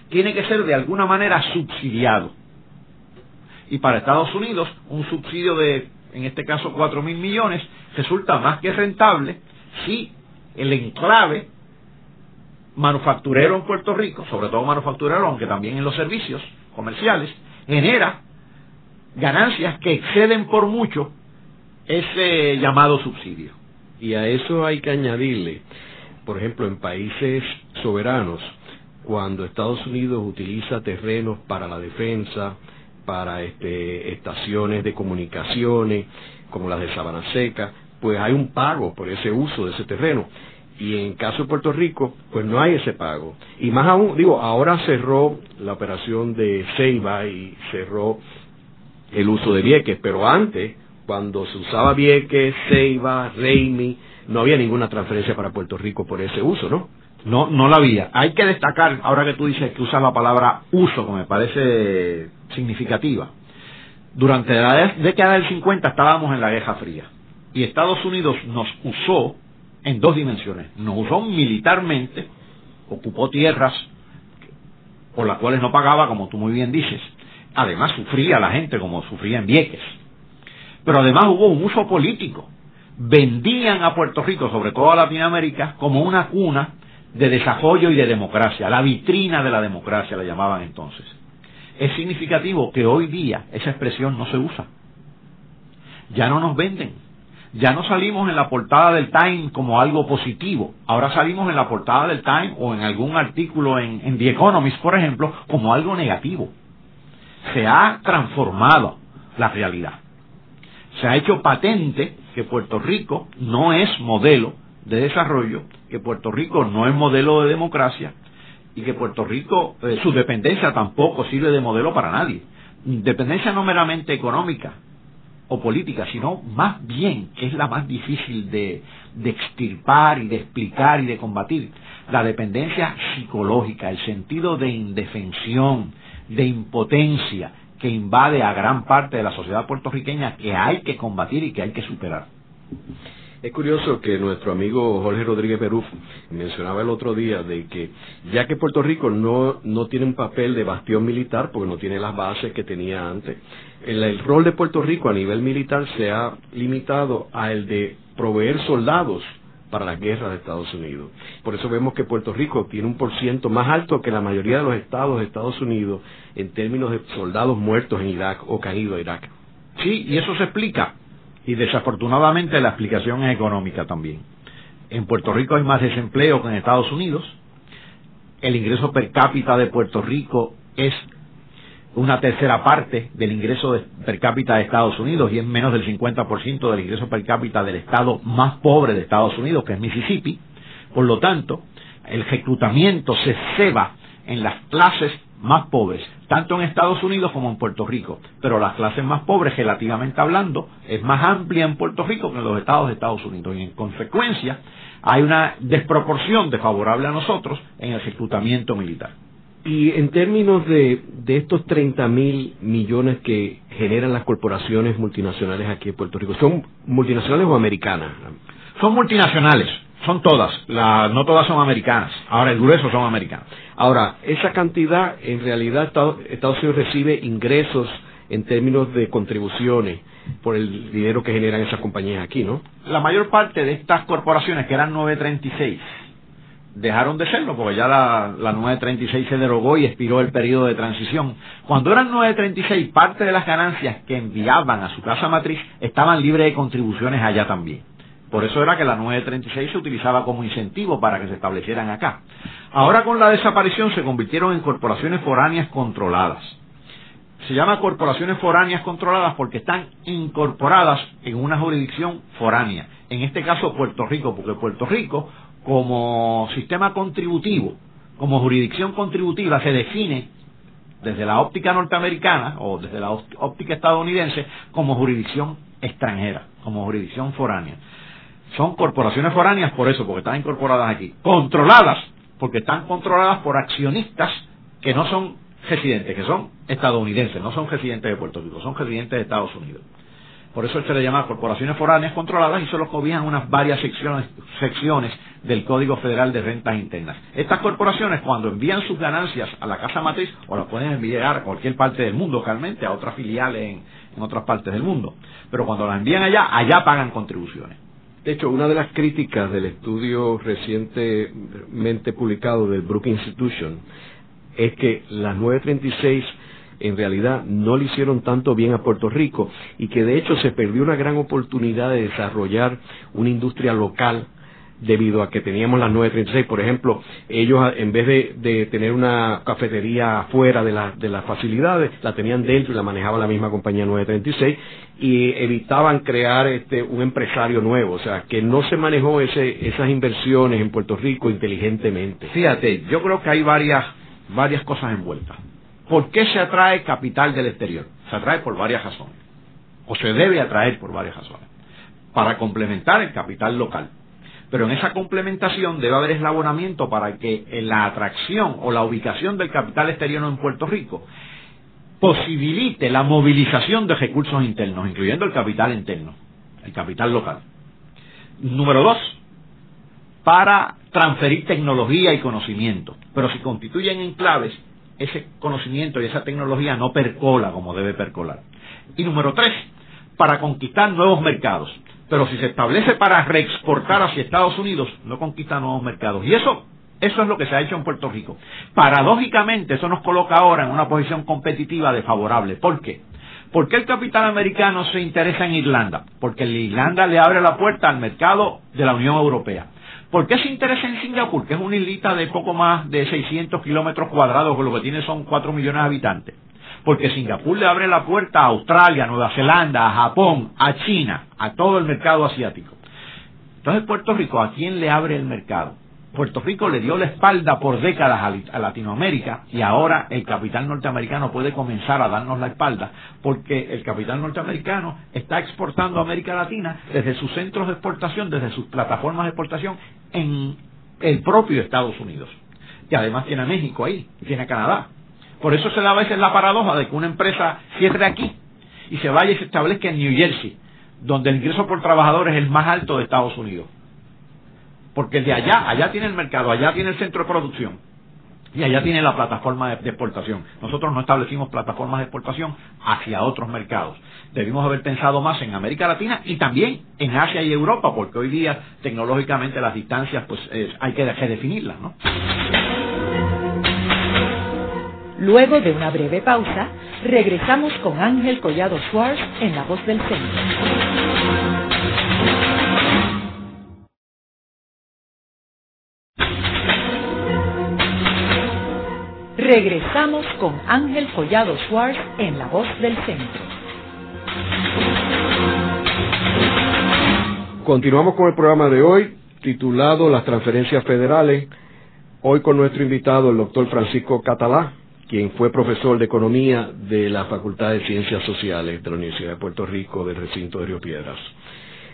Speaker 3: tiene que ser de alguna manera subsidiado. Y para Estados Unidos, un subsidio de, en este caso, 4 mil millones, resulta más que rentable si el enclave manufacturero en Puerto Rico, sobre todo manufacturero, aunque también en los servicios comerciales, genera ganancias que exceden por mucho ese llamado subsidio.
Speaker 2: Y a eso hay que añadirle, por ejemplo, en países soberanos, cuando Estados Unidos utiliza terrenos para la defensa, para este, estaciones de comunicaciones, como las de Sabana Seca, pues hay un pago por ese uso de ese terreno. Y en caso de Puerto Rico, pues no hay ese pago. Y más aún, digo, ahora cerró la operación de Ceiba y cerró el uso de Vieques, pero antes, cuando se usaba Vieques, Ceiba, Reimi, no había ninguna transferencia para Puerto Rico por ese uso, ¿no?
Speaker 3: No, no la había. Hay que destacar, ahora que tú dices que usas la palabra uso, que me parece significativa. Durante la década del 50 estábamos en la Guerra Fría y Estados Unidos nos usó en dos dimensiones. Nos usó militarmente, ocupó tierras por las cuales no pagaba, como tú muy bien dices, además sufría la gente como sufría en Vieques. Pero además hubo un uso político. Vendían a Puerto Rico, sobre todo a Latinoamérica, como una cuna de desarrollo y de democracia, la vitrina de la democracia la llamaban entonces. Es significativo que hoy día esa expresión no se usa. Ya no nos venden. Ya no salimos en la portada del Time como algo positivo. Ahora salimos en la portada del Time o en algún artículo en, en The Economist, por ejemplo, como algo negativo se ha transformado la realidad. Se ha hecho patente que Puerto Rico no es modelo de desarrollo, que Puerto Rico no es modelo de democracia y que Puerto Rico, eh, su dependencia tampoco sirve de modelo para nadie. Dependencia no meramente económica o política, sino más bien, que es la más difícil de, de extirpar y de explicar y de combatir, la dependencia psicológica, el sentido de indefensión, de impotencia que invade a gran parte de la sociedad puertorriqueña que hay que combatir y que hay que superar.
Speaker 2: Es curioso que nuestro amigo Jorge Rodríguez Perú mencionaba el otro día de que ya que Puerto Rico no, no tiene un papel de bastión militar, porque no tiene las bases que tenía antes, el, el rol de Puerto Rico a nivel militar se ha limitado a el de proveer soldados para la guerra de Estados Unidos. Por eso vemos que Puerto Rico tiene un porciento más alto que la mayoría de los estados de Estados Unidos en términos de soldados muertos en Irak o caídos a Irak.
Speaker 3: Sí, y eso se explica. Y desafortunadamente la explicación es económica también. En Puerto Rico hay más desempleo que en Estados Unidos. El ingreso per cápita de Puerto Rico es una tercera parte del ingreso per cápita de Estados Unidos y es menos del 50% del ingreso per cápita del estado más pobre de Estados Unidos, que es Mississippi. Por lo tanto, el reclutamiento se ceba en las clases más pobres, tanto en Estados Unidos como en Puerto Rico. Pero las clases más pobres, relativamente hablando, es más amplia en Puerto Rico que en los estados de Estados Unidos. Y en consecuencia, hay una desproporción desfavorable a nosotros en el reclutamiento militar.
Speaker 2: Y en términos de, de estos 30 mil millones que generan las corporaciones multinacionales aquí en Puerto Rico, ¿son multinacionales o americanas?
Speaker 3: Son multinacionales, son todas, la, no todas son americanas. Ahora, el grueso son americanas.
Speaker 2: Ahora, esa cantidad, en realidad, Estados Unidos recibe ingresos en términos de contribuciones por el dinero que generan esas compañías aquí, ¿no?
Speaker 3: La mayor parte de estas corporaciones, que eran 936, dejaron de serlo porque ya la, la 936 se derogó y expiró el periodo de transición. Cuando eran 936, parte de las ganancias que enviaban a su casa matriz estaban libres de contribuciones allá también. Por eso era que la 936 se utilizaba como incentivo para que se establecieran acá. Ahora con la desaparición se convirtieron en corporaciones foráneas controladas. Se llama corporaciones foráneas controladas porque están incorporadas en una jurisdicción foránea. En este caso Puerto Rico, porque Puerto Rico como sistema contributivo como jurisdicción contributiva se define desde la óptica norteamericana o desde la óptica estadounidense como jurisdicción extranjera, como jurisdicción foránea. Son corporaciones foráneas por eso, porque están incorporadas aquí. Controladas, porque están controladas por accionistas que no son residentes, que son estadounidenses, no son residentes de Puerto Rico, son residentes de Estados Unidos. Por eso se le llama corporaciones foráneas controladas y solo cobijan unas varias secciones, secciones del Código Federal de Rentas Internas. Estas corporaciones cuando envían sus ganancias a la casa matriz o las pueden enviar a cualquier parte del mundo realmente, a otras filiales en, en otras partes del mundo. Pero cuando las envían allá, allá pagan contribuciones.
Speaker 2: De hecho, una de las críticas del estudio recientemente publicado del Brook Institution es que las 936 en realidad no le hicieron tanto bien a Puerto Rico y que de hecho se perdió una gran oportunidad de desarrollar una industria local debido a que teníamos las 936, por ejemplo, ellos en vez de, tener una cafetería afuera de, de las facilidades, la tenían dentro y la manejaba la misma compañía 936 y evitaban crear este, un empresario nuevo, o sea, que no se manejó ese, esas inversiones en Puerto Rico inteligentemente.
Speaker 3: Fíjate, yo creo que hay varias, varias cosas envueltas. ¿Por qué se atrae capital del exterior? Se atrae por varias razones, o se debe atraer por varias razones, para complementar el capital local. Pero en esa complementación debe haber eslabonamiento para que la atracción o la ubicación del capital exterior en Puerto Rico posibilite la movilización de recursos internos, incluyendo el capital interno, el capital local. Número dos, para transferir tecnología y conocimiento. Pero si constituyen enclaves, ese conocimiento y esa tecnología no percola como debe percolar. Y número tres, para conquistar nuevos mercados. Pero si se establece para reexportar hacia Estados Unidos, no conquista nuevos mercados. Y eso, eso es lo que se ha hecho en Puerto Rico. Paradójicamente, eso nos coloca ahora en una posición competitiva desfavorable. ¿Por qué? ¿Por qué el capital americano se interesa en Irlanda? Porque Irlanda le abre la puerta al mercado de la Unión Europea. ¿Por qué se interesa en Singapur? Que es una islita de poco más de 600 kilómetros cuadrados, que lo que tiene son 4 millones de habitantes. Porque Singapur le abre la puerta a Australia, Nueva Zelanda, a Japón, a China, a todo el mercado asiático. Entonces Puerto Rico, ¿a quién le abre el mercado? Puerto Rico le dio la espalda por décadas a Latinoamérica y ahora el capital norteamericano puede comenzar a darnos la espalda porque el capital norteamericano está exportando a América Latina desde sus centros de exportación, desde sus plataformas de exportación en el propio Estados Unidos. Y además tiene a México ahí, y tiene Canadá. Por eso se da a veces la paradoja de que una empresa cierre aquí y se vaya y se establezca en New Jersey, donde el ingreso por trabajador es el más alto de Estados Unidos. Porque de allá, allá tiene el mercado, allá tiene el centro de producción. Y allá tiene la plataforma de, exportación. Nosotros no establecimos plataformas de exportación hacia otros mercados. Debimos haber pensado más en América Latina y también en Asia y Europa, porque hoy día tecnológicamente las distancias pues hay que definirlas, ¿no?
Speaker 1: Luego de una breve pausa, regresamos con Ángel Collado Schwartz en La Voz del Centro. Regresamos con Ángel Collado Schwartz en La Voz del Centro.
Speaker 2: Continuamos con el programa de hoy, titulado Las transferencias federales. Hoy con nuestro invitado, el doctor Francisco Catalá, quien fue profesor de Economía de la Facultad de Ciencias Sociales de la Universidad de Puerto Rico, del recinto de Río Piedras.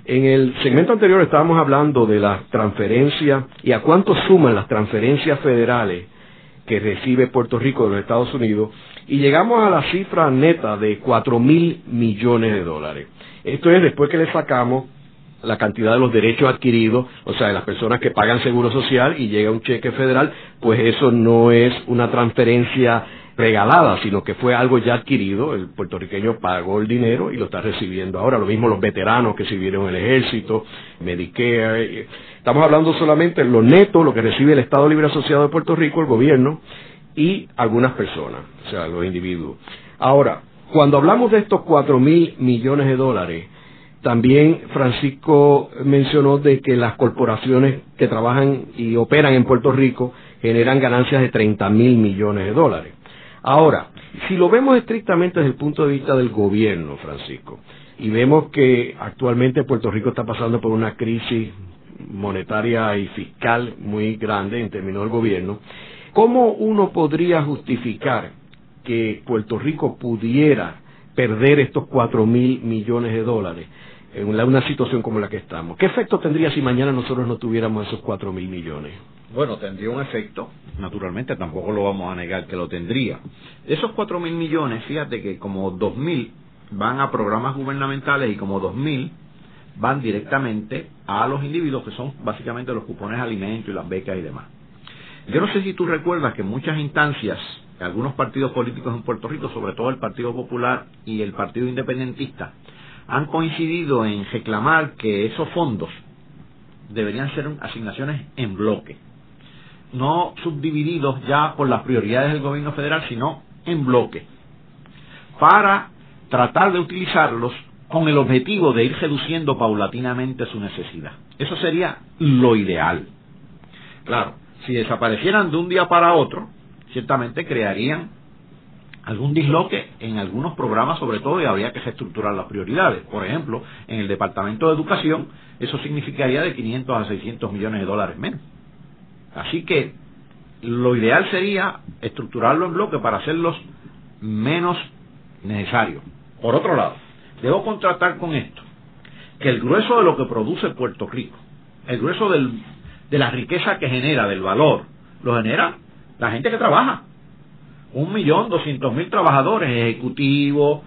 Speaker 2: En el segmento anterior estábamos hablando de las transferencias y a cuánto suman las transferencias federales que recibe Puerto Rico de los Estados Unidos y llegamos a la cifra neta de cuatro mil millones de dólares. Esto es después que le sacamos la cantidad de los derechos adquiridos, o sea, de las personas que pagan seguro social y llega un cheque federal, pues eso no es una transferencia regalada, sino que fue algo ya adquirido, el puertorriqueño pagó el dinero y lo está recibiendo ahora, lo mismo los veteranos que sirvieron en el ejército, Medicare, estamos hablando solamente de lo neto, lo que recibe el Estado Libre Asociado de Puerto Rico, el gobierno, y algunas personas, o sea, los individuos. Ahora, cuando hablamos de estos cuatro mil millones de dólares, también Francisco mencionó de que las corporaciones que trabajan y operan en Puerto Rico generan ganancias de 30 mil millones de dólares. Ahora, si lo vemos estrictamente desde el punto de vista del gobierno, Francisco, y vemos que actualmente Puerto Rico está pasando por una crisis monetaria y fiscal muy grande en términos del gobierno, ¿cómo uno podría justificar que Puerto Rico pudiera perder estos cuatro mil millones de dólares en una situación como la que estamos? ¿Qué efecto tendría si mañana nosotros no tuviéramos esos cuatro mil millones?
Speaker 3: Bueno, tendría un efecto, naturalmente tampoco lo vamos a negar que lo tendría. Esos cuatro mil millones, fíjate que como dos mil van a programas gubernamentales y como dos mil van directamente a los individuos que son básicamente los cupones de alimentos y las becas y demás. Yo no sé si tú recuerdas que muchas instancias, algunos partidos políticos en Puerto Rico, sobre todo el Partido Popular y el Partido Independentista, han coincidido en reclamar que esos fondos deberían ser asignaciones en bloque, no subdivididos ya por las prioridades del gobierno federal, sino en bloque, para tratar de utilizarlos con el objetivo de ir reduciendo paulatinamente su necesidad. Eso sería lo ideal. Claro, si desaparecieran de un día para otro, ciertamente crearían algún disloque en algunos programas sobre todo y habría que reestructurar las prioridades. Por ejemplo, en el Departamento de Educación eso significaría de 500 a 600 millones de dólares menos. Así que lo ideal sería estructurarlo en bloque para hacerlos menos necesarios. Por otro lado, debo contratar con esto que el grueso de lo que produce Puerto Rico, el grueso de la riqueza que genera, del valor, lo genera la gente que trabaja. Un millón doscientos mil trabajadores, ejecutivos,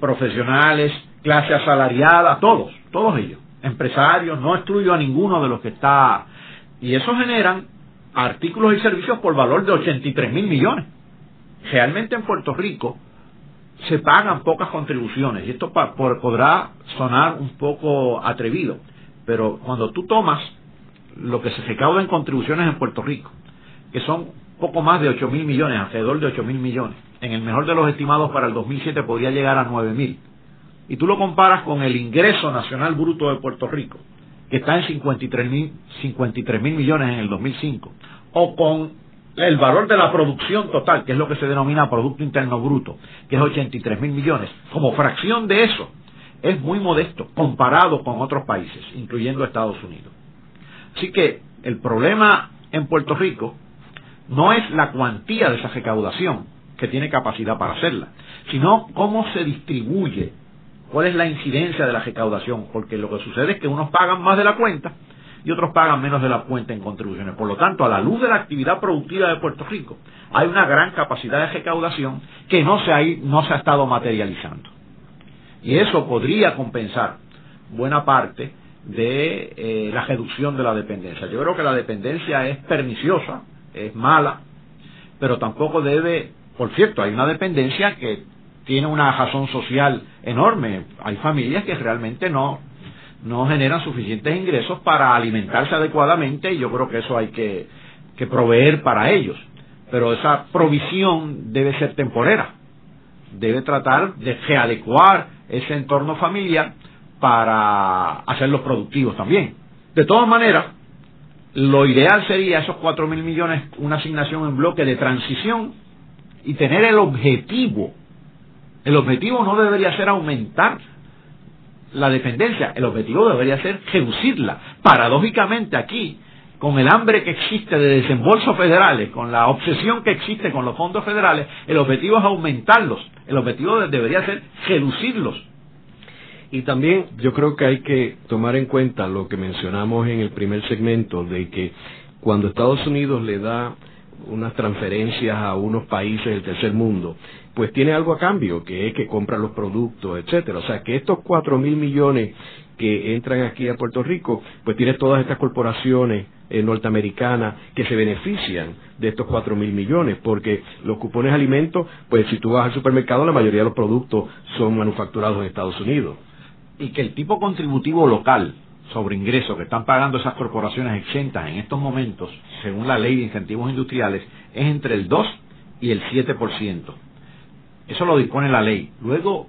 Speaker 3: profesionales, clase asalariada, todos, todos ellos, empresarios, no excluyo a ninguno de los que está. Y eso generan artículos y servicios por valor de 83 mil millones. Realmente en Puerto Rico se pagan pocas contribuciones y esto podrá sonar un poco atrevido, pero cuando tú tomas lo que se recauda en contribuciones en Puerto Rico, que son poco más de 8 mil millones, alrededor de 8 mil millones, en el mejor de los estimados para el 2007 podría llegar a 9 mil, y tú lo comparas con el ingreso nacional bruto de Puerto Rico, que está en 53 mil 53 mil millones en el 2005, o con el valor de la producción total, que es lo que se denomina Producto Interno Bruto, que es 83 mil millones, como fracción de eso, es muy modesto comparado con otros países, incluyendo Estados Unidos. Así que el problema en Puerto Rico no es la cuantía de esa recaudación, que tiene capacidad para hacerla, sino cómo se distribuye, cuál es la incidencia de la recaudación, porque lo que sucede es que unos pagan más de la cuenta y otros pagan menos de la cuenta en contribuciones. Por lo tanto, a la luz de la actividad productiva de Puerto Rico, hay una gran capacidad de recaudación que no se ha, no se ha estado materializando. Y eso podría compensar buena parte de eh, la reducción de la dependencia. Yo creo que la dependencia es perniciosa, es mala, pero tampoco debe, por cierto, hay una dependencia que tiene una razón social enorme. Hay familias que realmente no, no generan suficientes ingresos para alimentarse adecuadamente y yo creo que eso hay que, proveer para ellos. Pero esa provisión debe ser temporera. Debe tratar de readecuar ese entorno familiar para hacerlos productivos también. De todas maneras, lo ideal sería esos cuatro mil millones, una asignación en bloque de transición y tener el objetivo. El objetivo no debería ser aumentar la dependencia, el objetivo debería ser reducirla. Paradójicamente aquí, con el hambre que existe de desembolsos federales, con la obsesión que existe con los fondos federales, el objetivo es aumentarlos, el objetivo debería ser reducirlos.
Speaker 2: Y también yo creo que hay que tomar en cuenta lo que mencionamos en el primer segmento, de que cuando Estados Unidos le da unas transferencias a unos países del tercer mundo, pues tiene algo a cambio, que es que compra los productos, etcétera. O sea, que estos cuatro mil millones que entran aquí a Puerto Rico, pues tiene todas estas corporaciones eh, norteamericanas que se benefician de estos cuatro mil millones, porque los cupones de alimentos, pues si tú vas al supermercado, la mayoría de los productos son manufacturados en Estados Unidos.
Speaker 3: Y que el tipo contributivo local sobre ingresos que están pagando esas corporaciones exentas en estos momentos, según la ley de incentivos industriales, es entre el 2 y el 7%. Eso lo dispone la ley. Luego,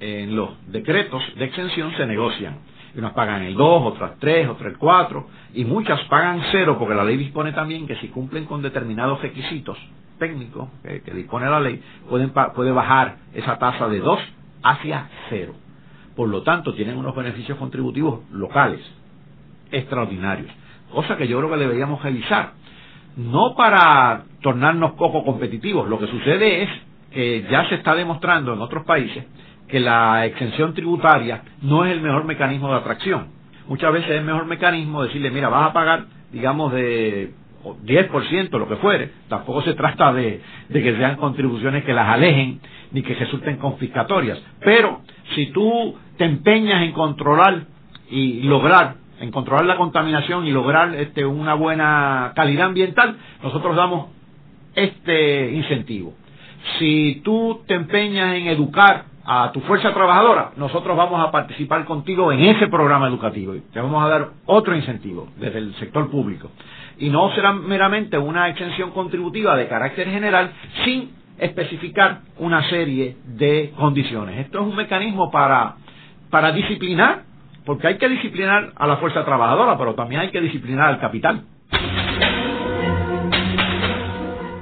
Speaker 3: en los decretos de exención se negocian. Unas pagan el 2, otras 3, otras el 4, y muchas pagan cero, porque la ley dispone también que si cumplen con determinados requisitos técnicos que, dispone la ley, pueden, puede bajar esa tasa de 2 hacia cero. Por lo tanto, tienen unos beneficios contributivos locales extraordinarios, cosa que yo creo que deberíamos revisar. no para tornarnos poco competitivos. Lo que sucede es que ya se está demostrando en otros países que la exención tributaria no es el mejor mecanismo de atracción. Muchas veces es el mejor mecanismo decirle, mira, vas a pagar, digamos, de 10%, lo que fuere. Tampoco se trata de, de que sean contribuciones que las alejen ni que resulten confiscatorias. Pero si tú te empeñas en controlar y lograr en controlar la contaminación y lograr este, una buena calidad ambiental, nosotros damos este incentivo. Si tú te empeñas en educar a tu fuerza trabajadora, nosotros vamos a participar contigo en ese programa educativo y te vamos a dar otro incentivo desde el sector público. Y no será meramente una exención contributiva de carácter general sin especificar una serie de condiciones. Esto es un mecanismo para, para disciplinar porque hay que disciplinar a la fuerza trabajadora, pero también hay que disciplinar al capital.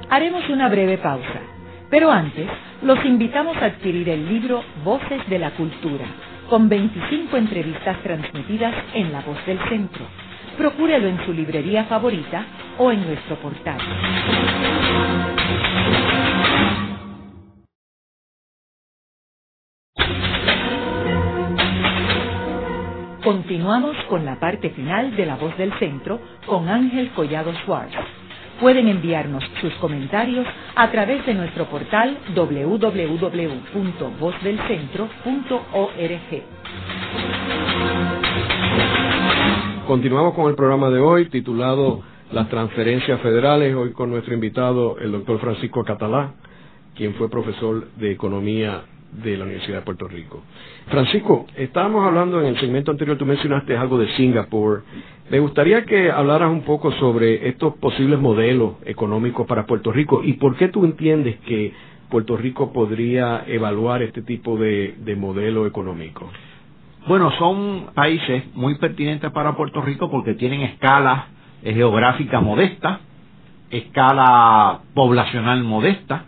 Speaker 1: Haremos una breve pausa, pero antes los invitamos a adquirir el libro Voces de la Cultura, con 25 entrevistas transmitidas en La Voz del Centro. Procúrelo en su librería favorita o en nuestro portal. Continuamos con la parte final de La Voz del Centro con Ángel Collado Schwartz. Pueden enviarnos sus comentarios a través de nuestro portal www.vozdelcentro.org.
Speaker 2: Continuamos con el programa de hoy titulado Las transferencias federales, hoy con nuestro invitado, el doctor Francisco Catalá, quien fue profesor de Economía de la Universidad de Puerto Rico. Francisco, estábamos hablando en el segmento anterior, tú mencionaste algo de Singapur. Me gustaría que hablaras un poco sobre estos posibles modelos económicos para Puerto Rico y por qué tú entiendes que Puerto Rico podría evaluar este tipo de, de modelo económico.
Speaker 3: Bueno, son países muy pertinentes para Puerto Rico porque tienen escala geográfica modesta, escala poblacional modesta,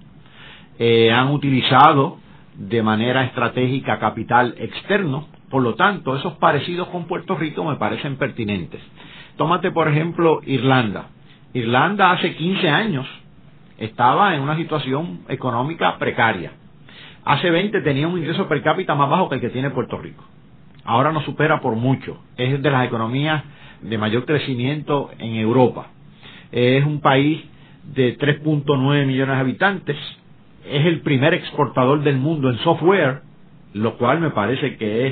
Speaker 3: eh, han utilizado de manera estratégica capital externo. Por lo tanto, esos parecidos con Puerto Rico me parecen pertinentes. Tómate, por ejemplo, Irlanda. Irlanda hace 15 años estaba en una situación económica precaria. Hace 20 tenía un ingreso per cápita más bajo que el que tiene Puerto Rico. Ahora nos supera por mucho. Es de las economías de mayor crecimiento en Europa. Es un país de 3.9 millones de habitantes, es el primer exportador del mundo en software, lo cual me parece que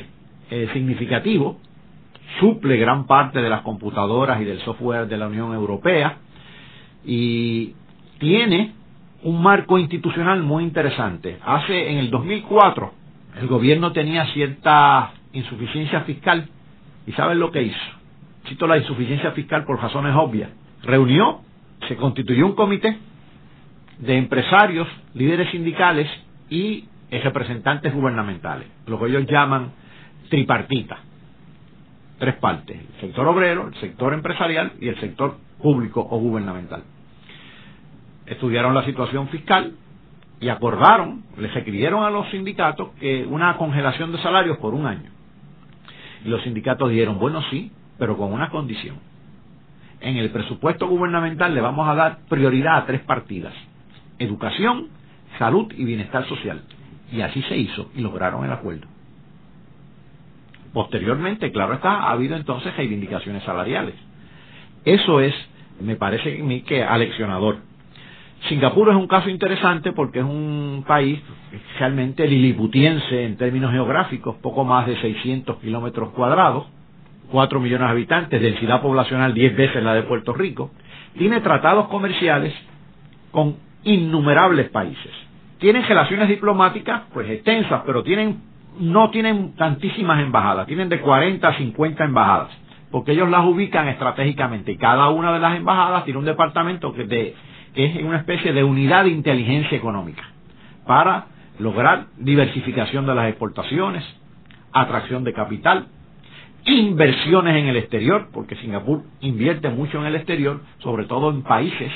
Speaker 3: es significativo, suple gran parte de las computadoras y del software de la Unión Europea y tiene un marco institucional muy interesante. Hace en el 2004 el gobierno tenía cierta insuficiencia fiscal y ¿saben lo que hizo? Cito la insuficiencia fiscal por razones obvias. Reunió, se constituyó un comité de empresarios, líderes sindicales y representantes gubernamentales, lo que ellos llaman tripartita. Tres partes, el sector obrero, el sector empresarial y el sector público o gubernamental. Estudiaron la situación fiscal y acordaron, les requirieron a los sindicatos que una congelación de salarios por un año. Y los sindicatos dijeron, bueno, sí, pero con una condición. En el presupuesto gubernamental le vamos a dar prioridad a tres partidas educación, salud y bienestar social. Y así se hizo y lograron el acuerdo. Posteriormente, claro está, ha habido entonces reivindicaciones salariales. Eso es, me parece a mí que aleccionador. Singapur es un caso interesante porque es un país realmente liliputiense en términos geográficos, poco más de 600 kilómetros cuadrados, 4 millones de habitantes, densidad poblacional 10 veces la de Puerto Rico, tiene tratados comerciales con innumerables países. Tienen relaciones diplomáticas, pues extensas, pero tienen, no tienen tantísimas embajadas, tienen de 40 a 50 embajadas, porque ellos las ubican estratégicamente cada una de las embajadas tiene un departamento que, de, es una especie de unidad de inteligencia económica para lograr diversificación de las exportaciones, atracción de capital, inversiones en el exterior, porque Singapur invierte mucho en el exterior, sobre todo en países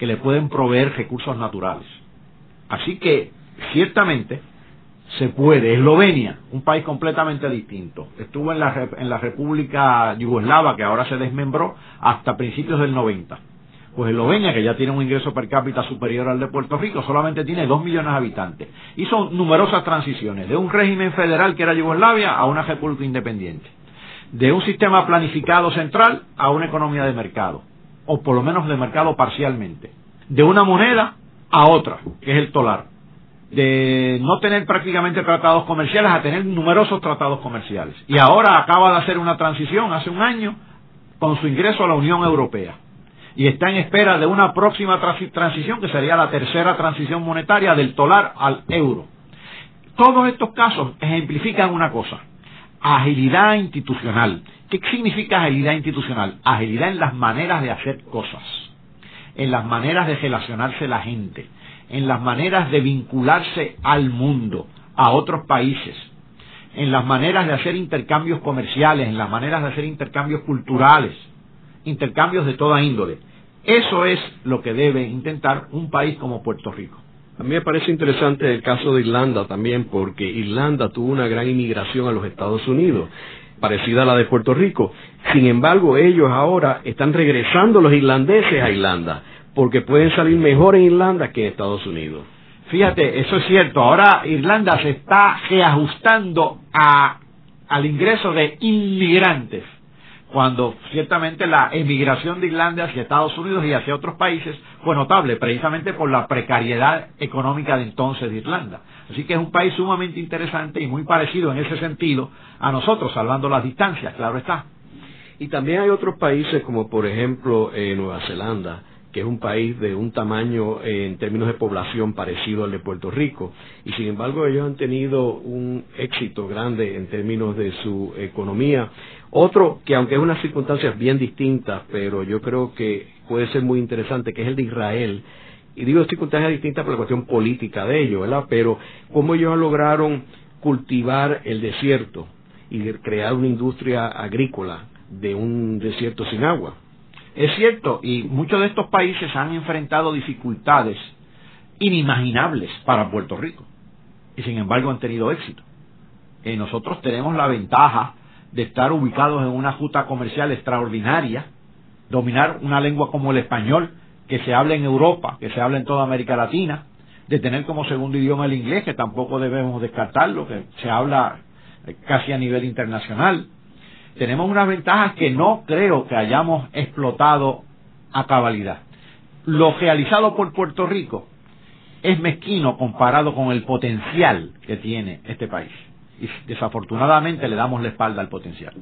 Speaker 3: que le pueden proveer recursos naturales. Así que, ciertamente, se puede. Eslovenia, un país completamente distinto. Estuvo en la, en la República Yugoslava, que ahora se desmembró, hasta principios del 90. Pues Eslovenia, que ya tiene un ingreso per cápita superior al de Puerto Rico, solamente tiene dos millones de habitantes. Hizo numerosas transiciones, de un régimen federal que era Yugoslavia a una república independiente. De un sistema planificado central a una economía de mercado, o por lo menos de mercado parcialmente. De una moneda a otra, que es el tolar. De no tener prácticamente tratados comerciales a tener numerosos tratados comerciales. Y ahora acaba de hacer una transición hace un año con su ingreso a la Unión Europea y está en espera de una próxima transición que sería la tercera transición monetaria del tolar al euro. Todos estos casos ejemplifican una cosa, agilidad institucional. ¿Qué significa agilidad institucional? Agilidad en las maneras de hacer cosas, en las maneras de relacionarse la gente, en las maneras de vincularse al mundo, a otros países, en las maneras de hacer intercambios comerciales, en las maneras de hacer intercambios culturales, intercambios de toda índole. Eso es lo que debe intentar un país como Puerto Rico.
Speaker 2: A mí me parece interesante el caso de Irlanda también, porque Irlanda tuvo una gran inmigración a los Estados Unidos, parecida a la de Puerto Rico. Sin embargo, ellos ahora están regresando los irlandeses a Irlanda, porque pueden salir mejor en Irlanda que en Estados Unidos.
Speaker 3: Fíjate, eso es cierto. Ahora Irlanda se está reajustando al ingreso de inmigrantes cuando ciertamente la emigración de Irlanda hacia Estados Unidos y hacia otros países fue notable, precisamente por la precariedad económica de entonces de Irlanda. Así que es un país sumamente interesante y muy parecido en ese sentido a nosotros, salvando las distancias, claro está.
Speaker 2: Y también hay otros países como por ejemplo eh, Nueva Zelanda, que es un país de un tamaño eh, en términos de población parecido al de Puerto Rico, y sin embargo ellos han tenido un éxito grande en términos de su economía. Otro que aunque es unas circunstancias bien distintas, pero yo creo que puede ser muy interesante, que es el de Israel, y digo circunstancias distintas por la cuestión política de ellos, ¿verdad? Pero cómo ellos lograron cultivar el desierto y crear una industria agrícola de un desierto sin agua.
Speaker 3: Es cierto, y muchos de estos países han enfrentado dificultades inimaginables para Puerto Rico, y sin embargo han tenido éxito. Y nosotros tenemos la ventaja de estar ubicados en una justa comercial extraordinaria, dominar una lengua como el español, que se habla en Europa, que se habla en toda América Latina, de tener como segundo idioma el inglés, que tampoco debemos descartarlo, que se habla casi a nivel internacional, tenemos unas ventajas que no creo que hayamos explotado a cabalidad. Lo realizado por Puerto Rico es mezquino comparado con el potencial que tiene este país. Y desafortunadamente le damos la espalda al potencial.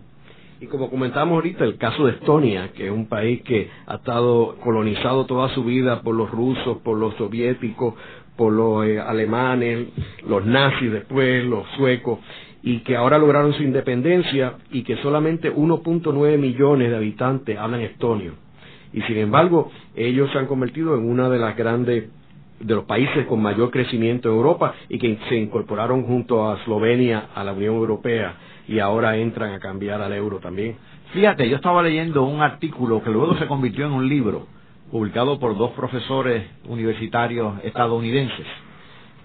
Speaker 2: Y como comentamos ahorita, el caso de Estonia, que es un país que ha estado colonizado toda su vida por los rusos, por los soviéticos, por los eh, alemanes, los nazis después, los suecos, y que ahora lograron su independencia y que solamente 1.9 millones de habitantes hablan estonio. Y sin embargo, ellos se han convertido en una de las grandes de los países con mayor crecimiento en Europa y que se incorporaron junto a Eslovenia a la Unión Europea y ahora entran a cambiar al euro también.
Speaker 3: Fíjate, yo estaba leyendo un artículo que luego se convirtió en un libro publicado por dos profesores universitarios estadounidenses,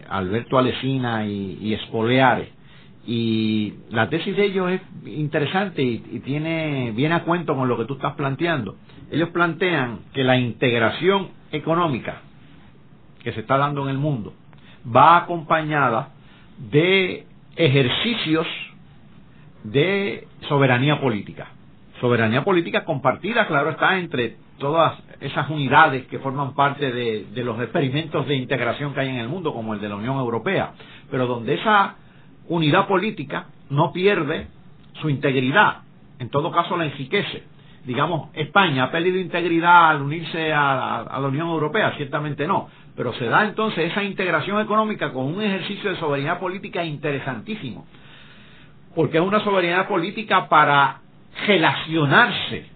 Speaker 3: Alberto Alesina y, y Espoleare, y la tesis de ellos es interesante y, tiene viene a cuento con lo que tú estás planteando. Ellos plantean que la integración económica que se está dando en el mundo va acompañada de ejercicios de soberanía política. Soberanía política compartida, claro está, entre todas esas unidades que forman parte de, de los experimentos de integración que hay en el mundo, como el de la Unión Europea, pero donde esa unidad política no pierde su integridad, en todo caso la enriquece. Digamos, España ha perdido integridad al unirse a, la Unión Europea, ciertamente no, pero se da entonces esa integración económica con un ejercicio de soberanía política interesantísimo, porque es una soberanía política para relacionarse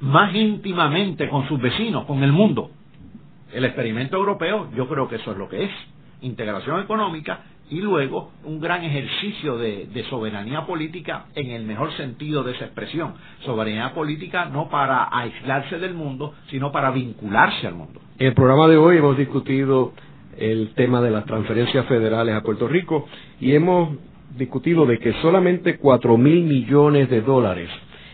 Speaker 3: más íntimamente con sus vecinos, con el mundo. El experimento europeo yo creo que eso es lo que es, integración económica y luego un gran ejercicio de, soberanía política en el mejor sentido de esa expresión. Soberanía política no para aislarse del mundo, sino para vincularse al mundo.
Speaker 2: En el programa de hoy hemos discutido el tema de las transferencias federales a Puerto Rico y hemos discutido de que solamente cuatro mil millones de dólares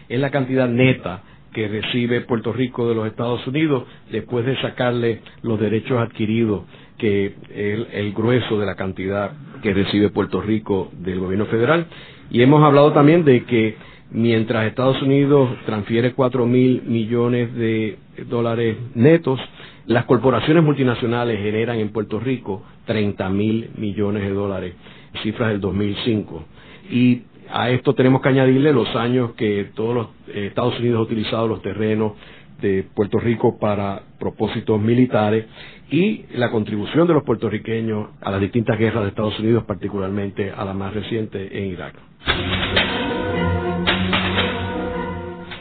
Speaker 2: es la cantidad neta que recibe Puerto Rico de los Estados Unidos después de sacarle los derechos adquiridos que es el grueso de la cantidad que recibe Puerto Rico del gobierno federal. Y hemos hablado también de que mientras Estados Unidos transfiere cuatro mil millones de dólares netos, las corporaciones multinacionales generan en Puerto Rico 30 mil millones de dólares, cifras del 2005. Y a esto tenemos que añadirle los años que todos los eh, Estados Unidos ha utilizado los terrenos de Puerto Rico para propósitos militares y la contribución de los puertorriqueños a las distintas guerras de Estados Unidos, particularmente a la más reciente en Irak.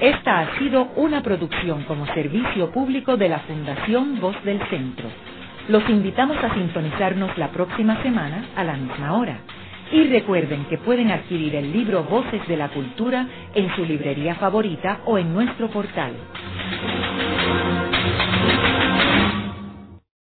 Speaker 1: Esta ha sido una producción como servicio público de la Fundación Voz del Centro. Los invitamos a sintonizarnos la próxima semana a la misma hora. Y recuerden que pueden adquirir el libro Voces de la Cultura en su librería favorita o en nuestro portal.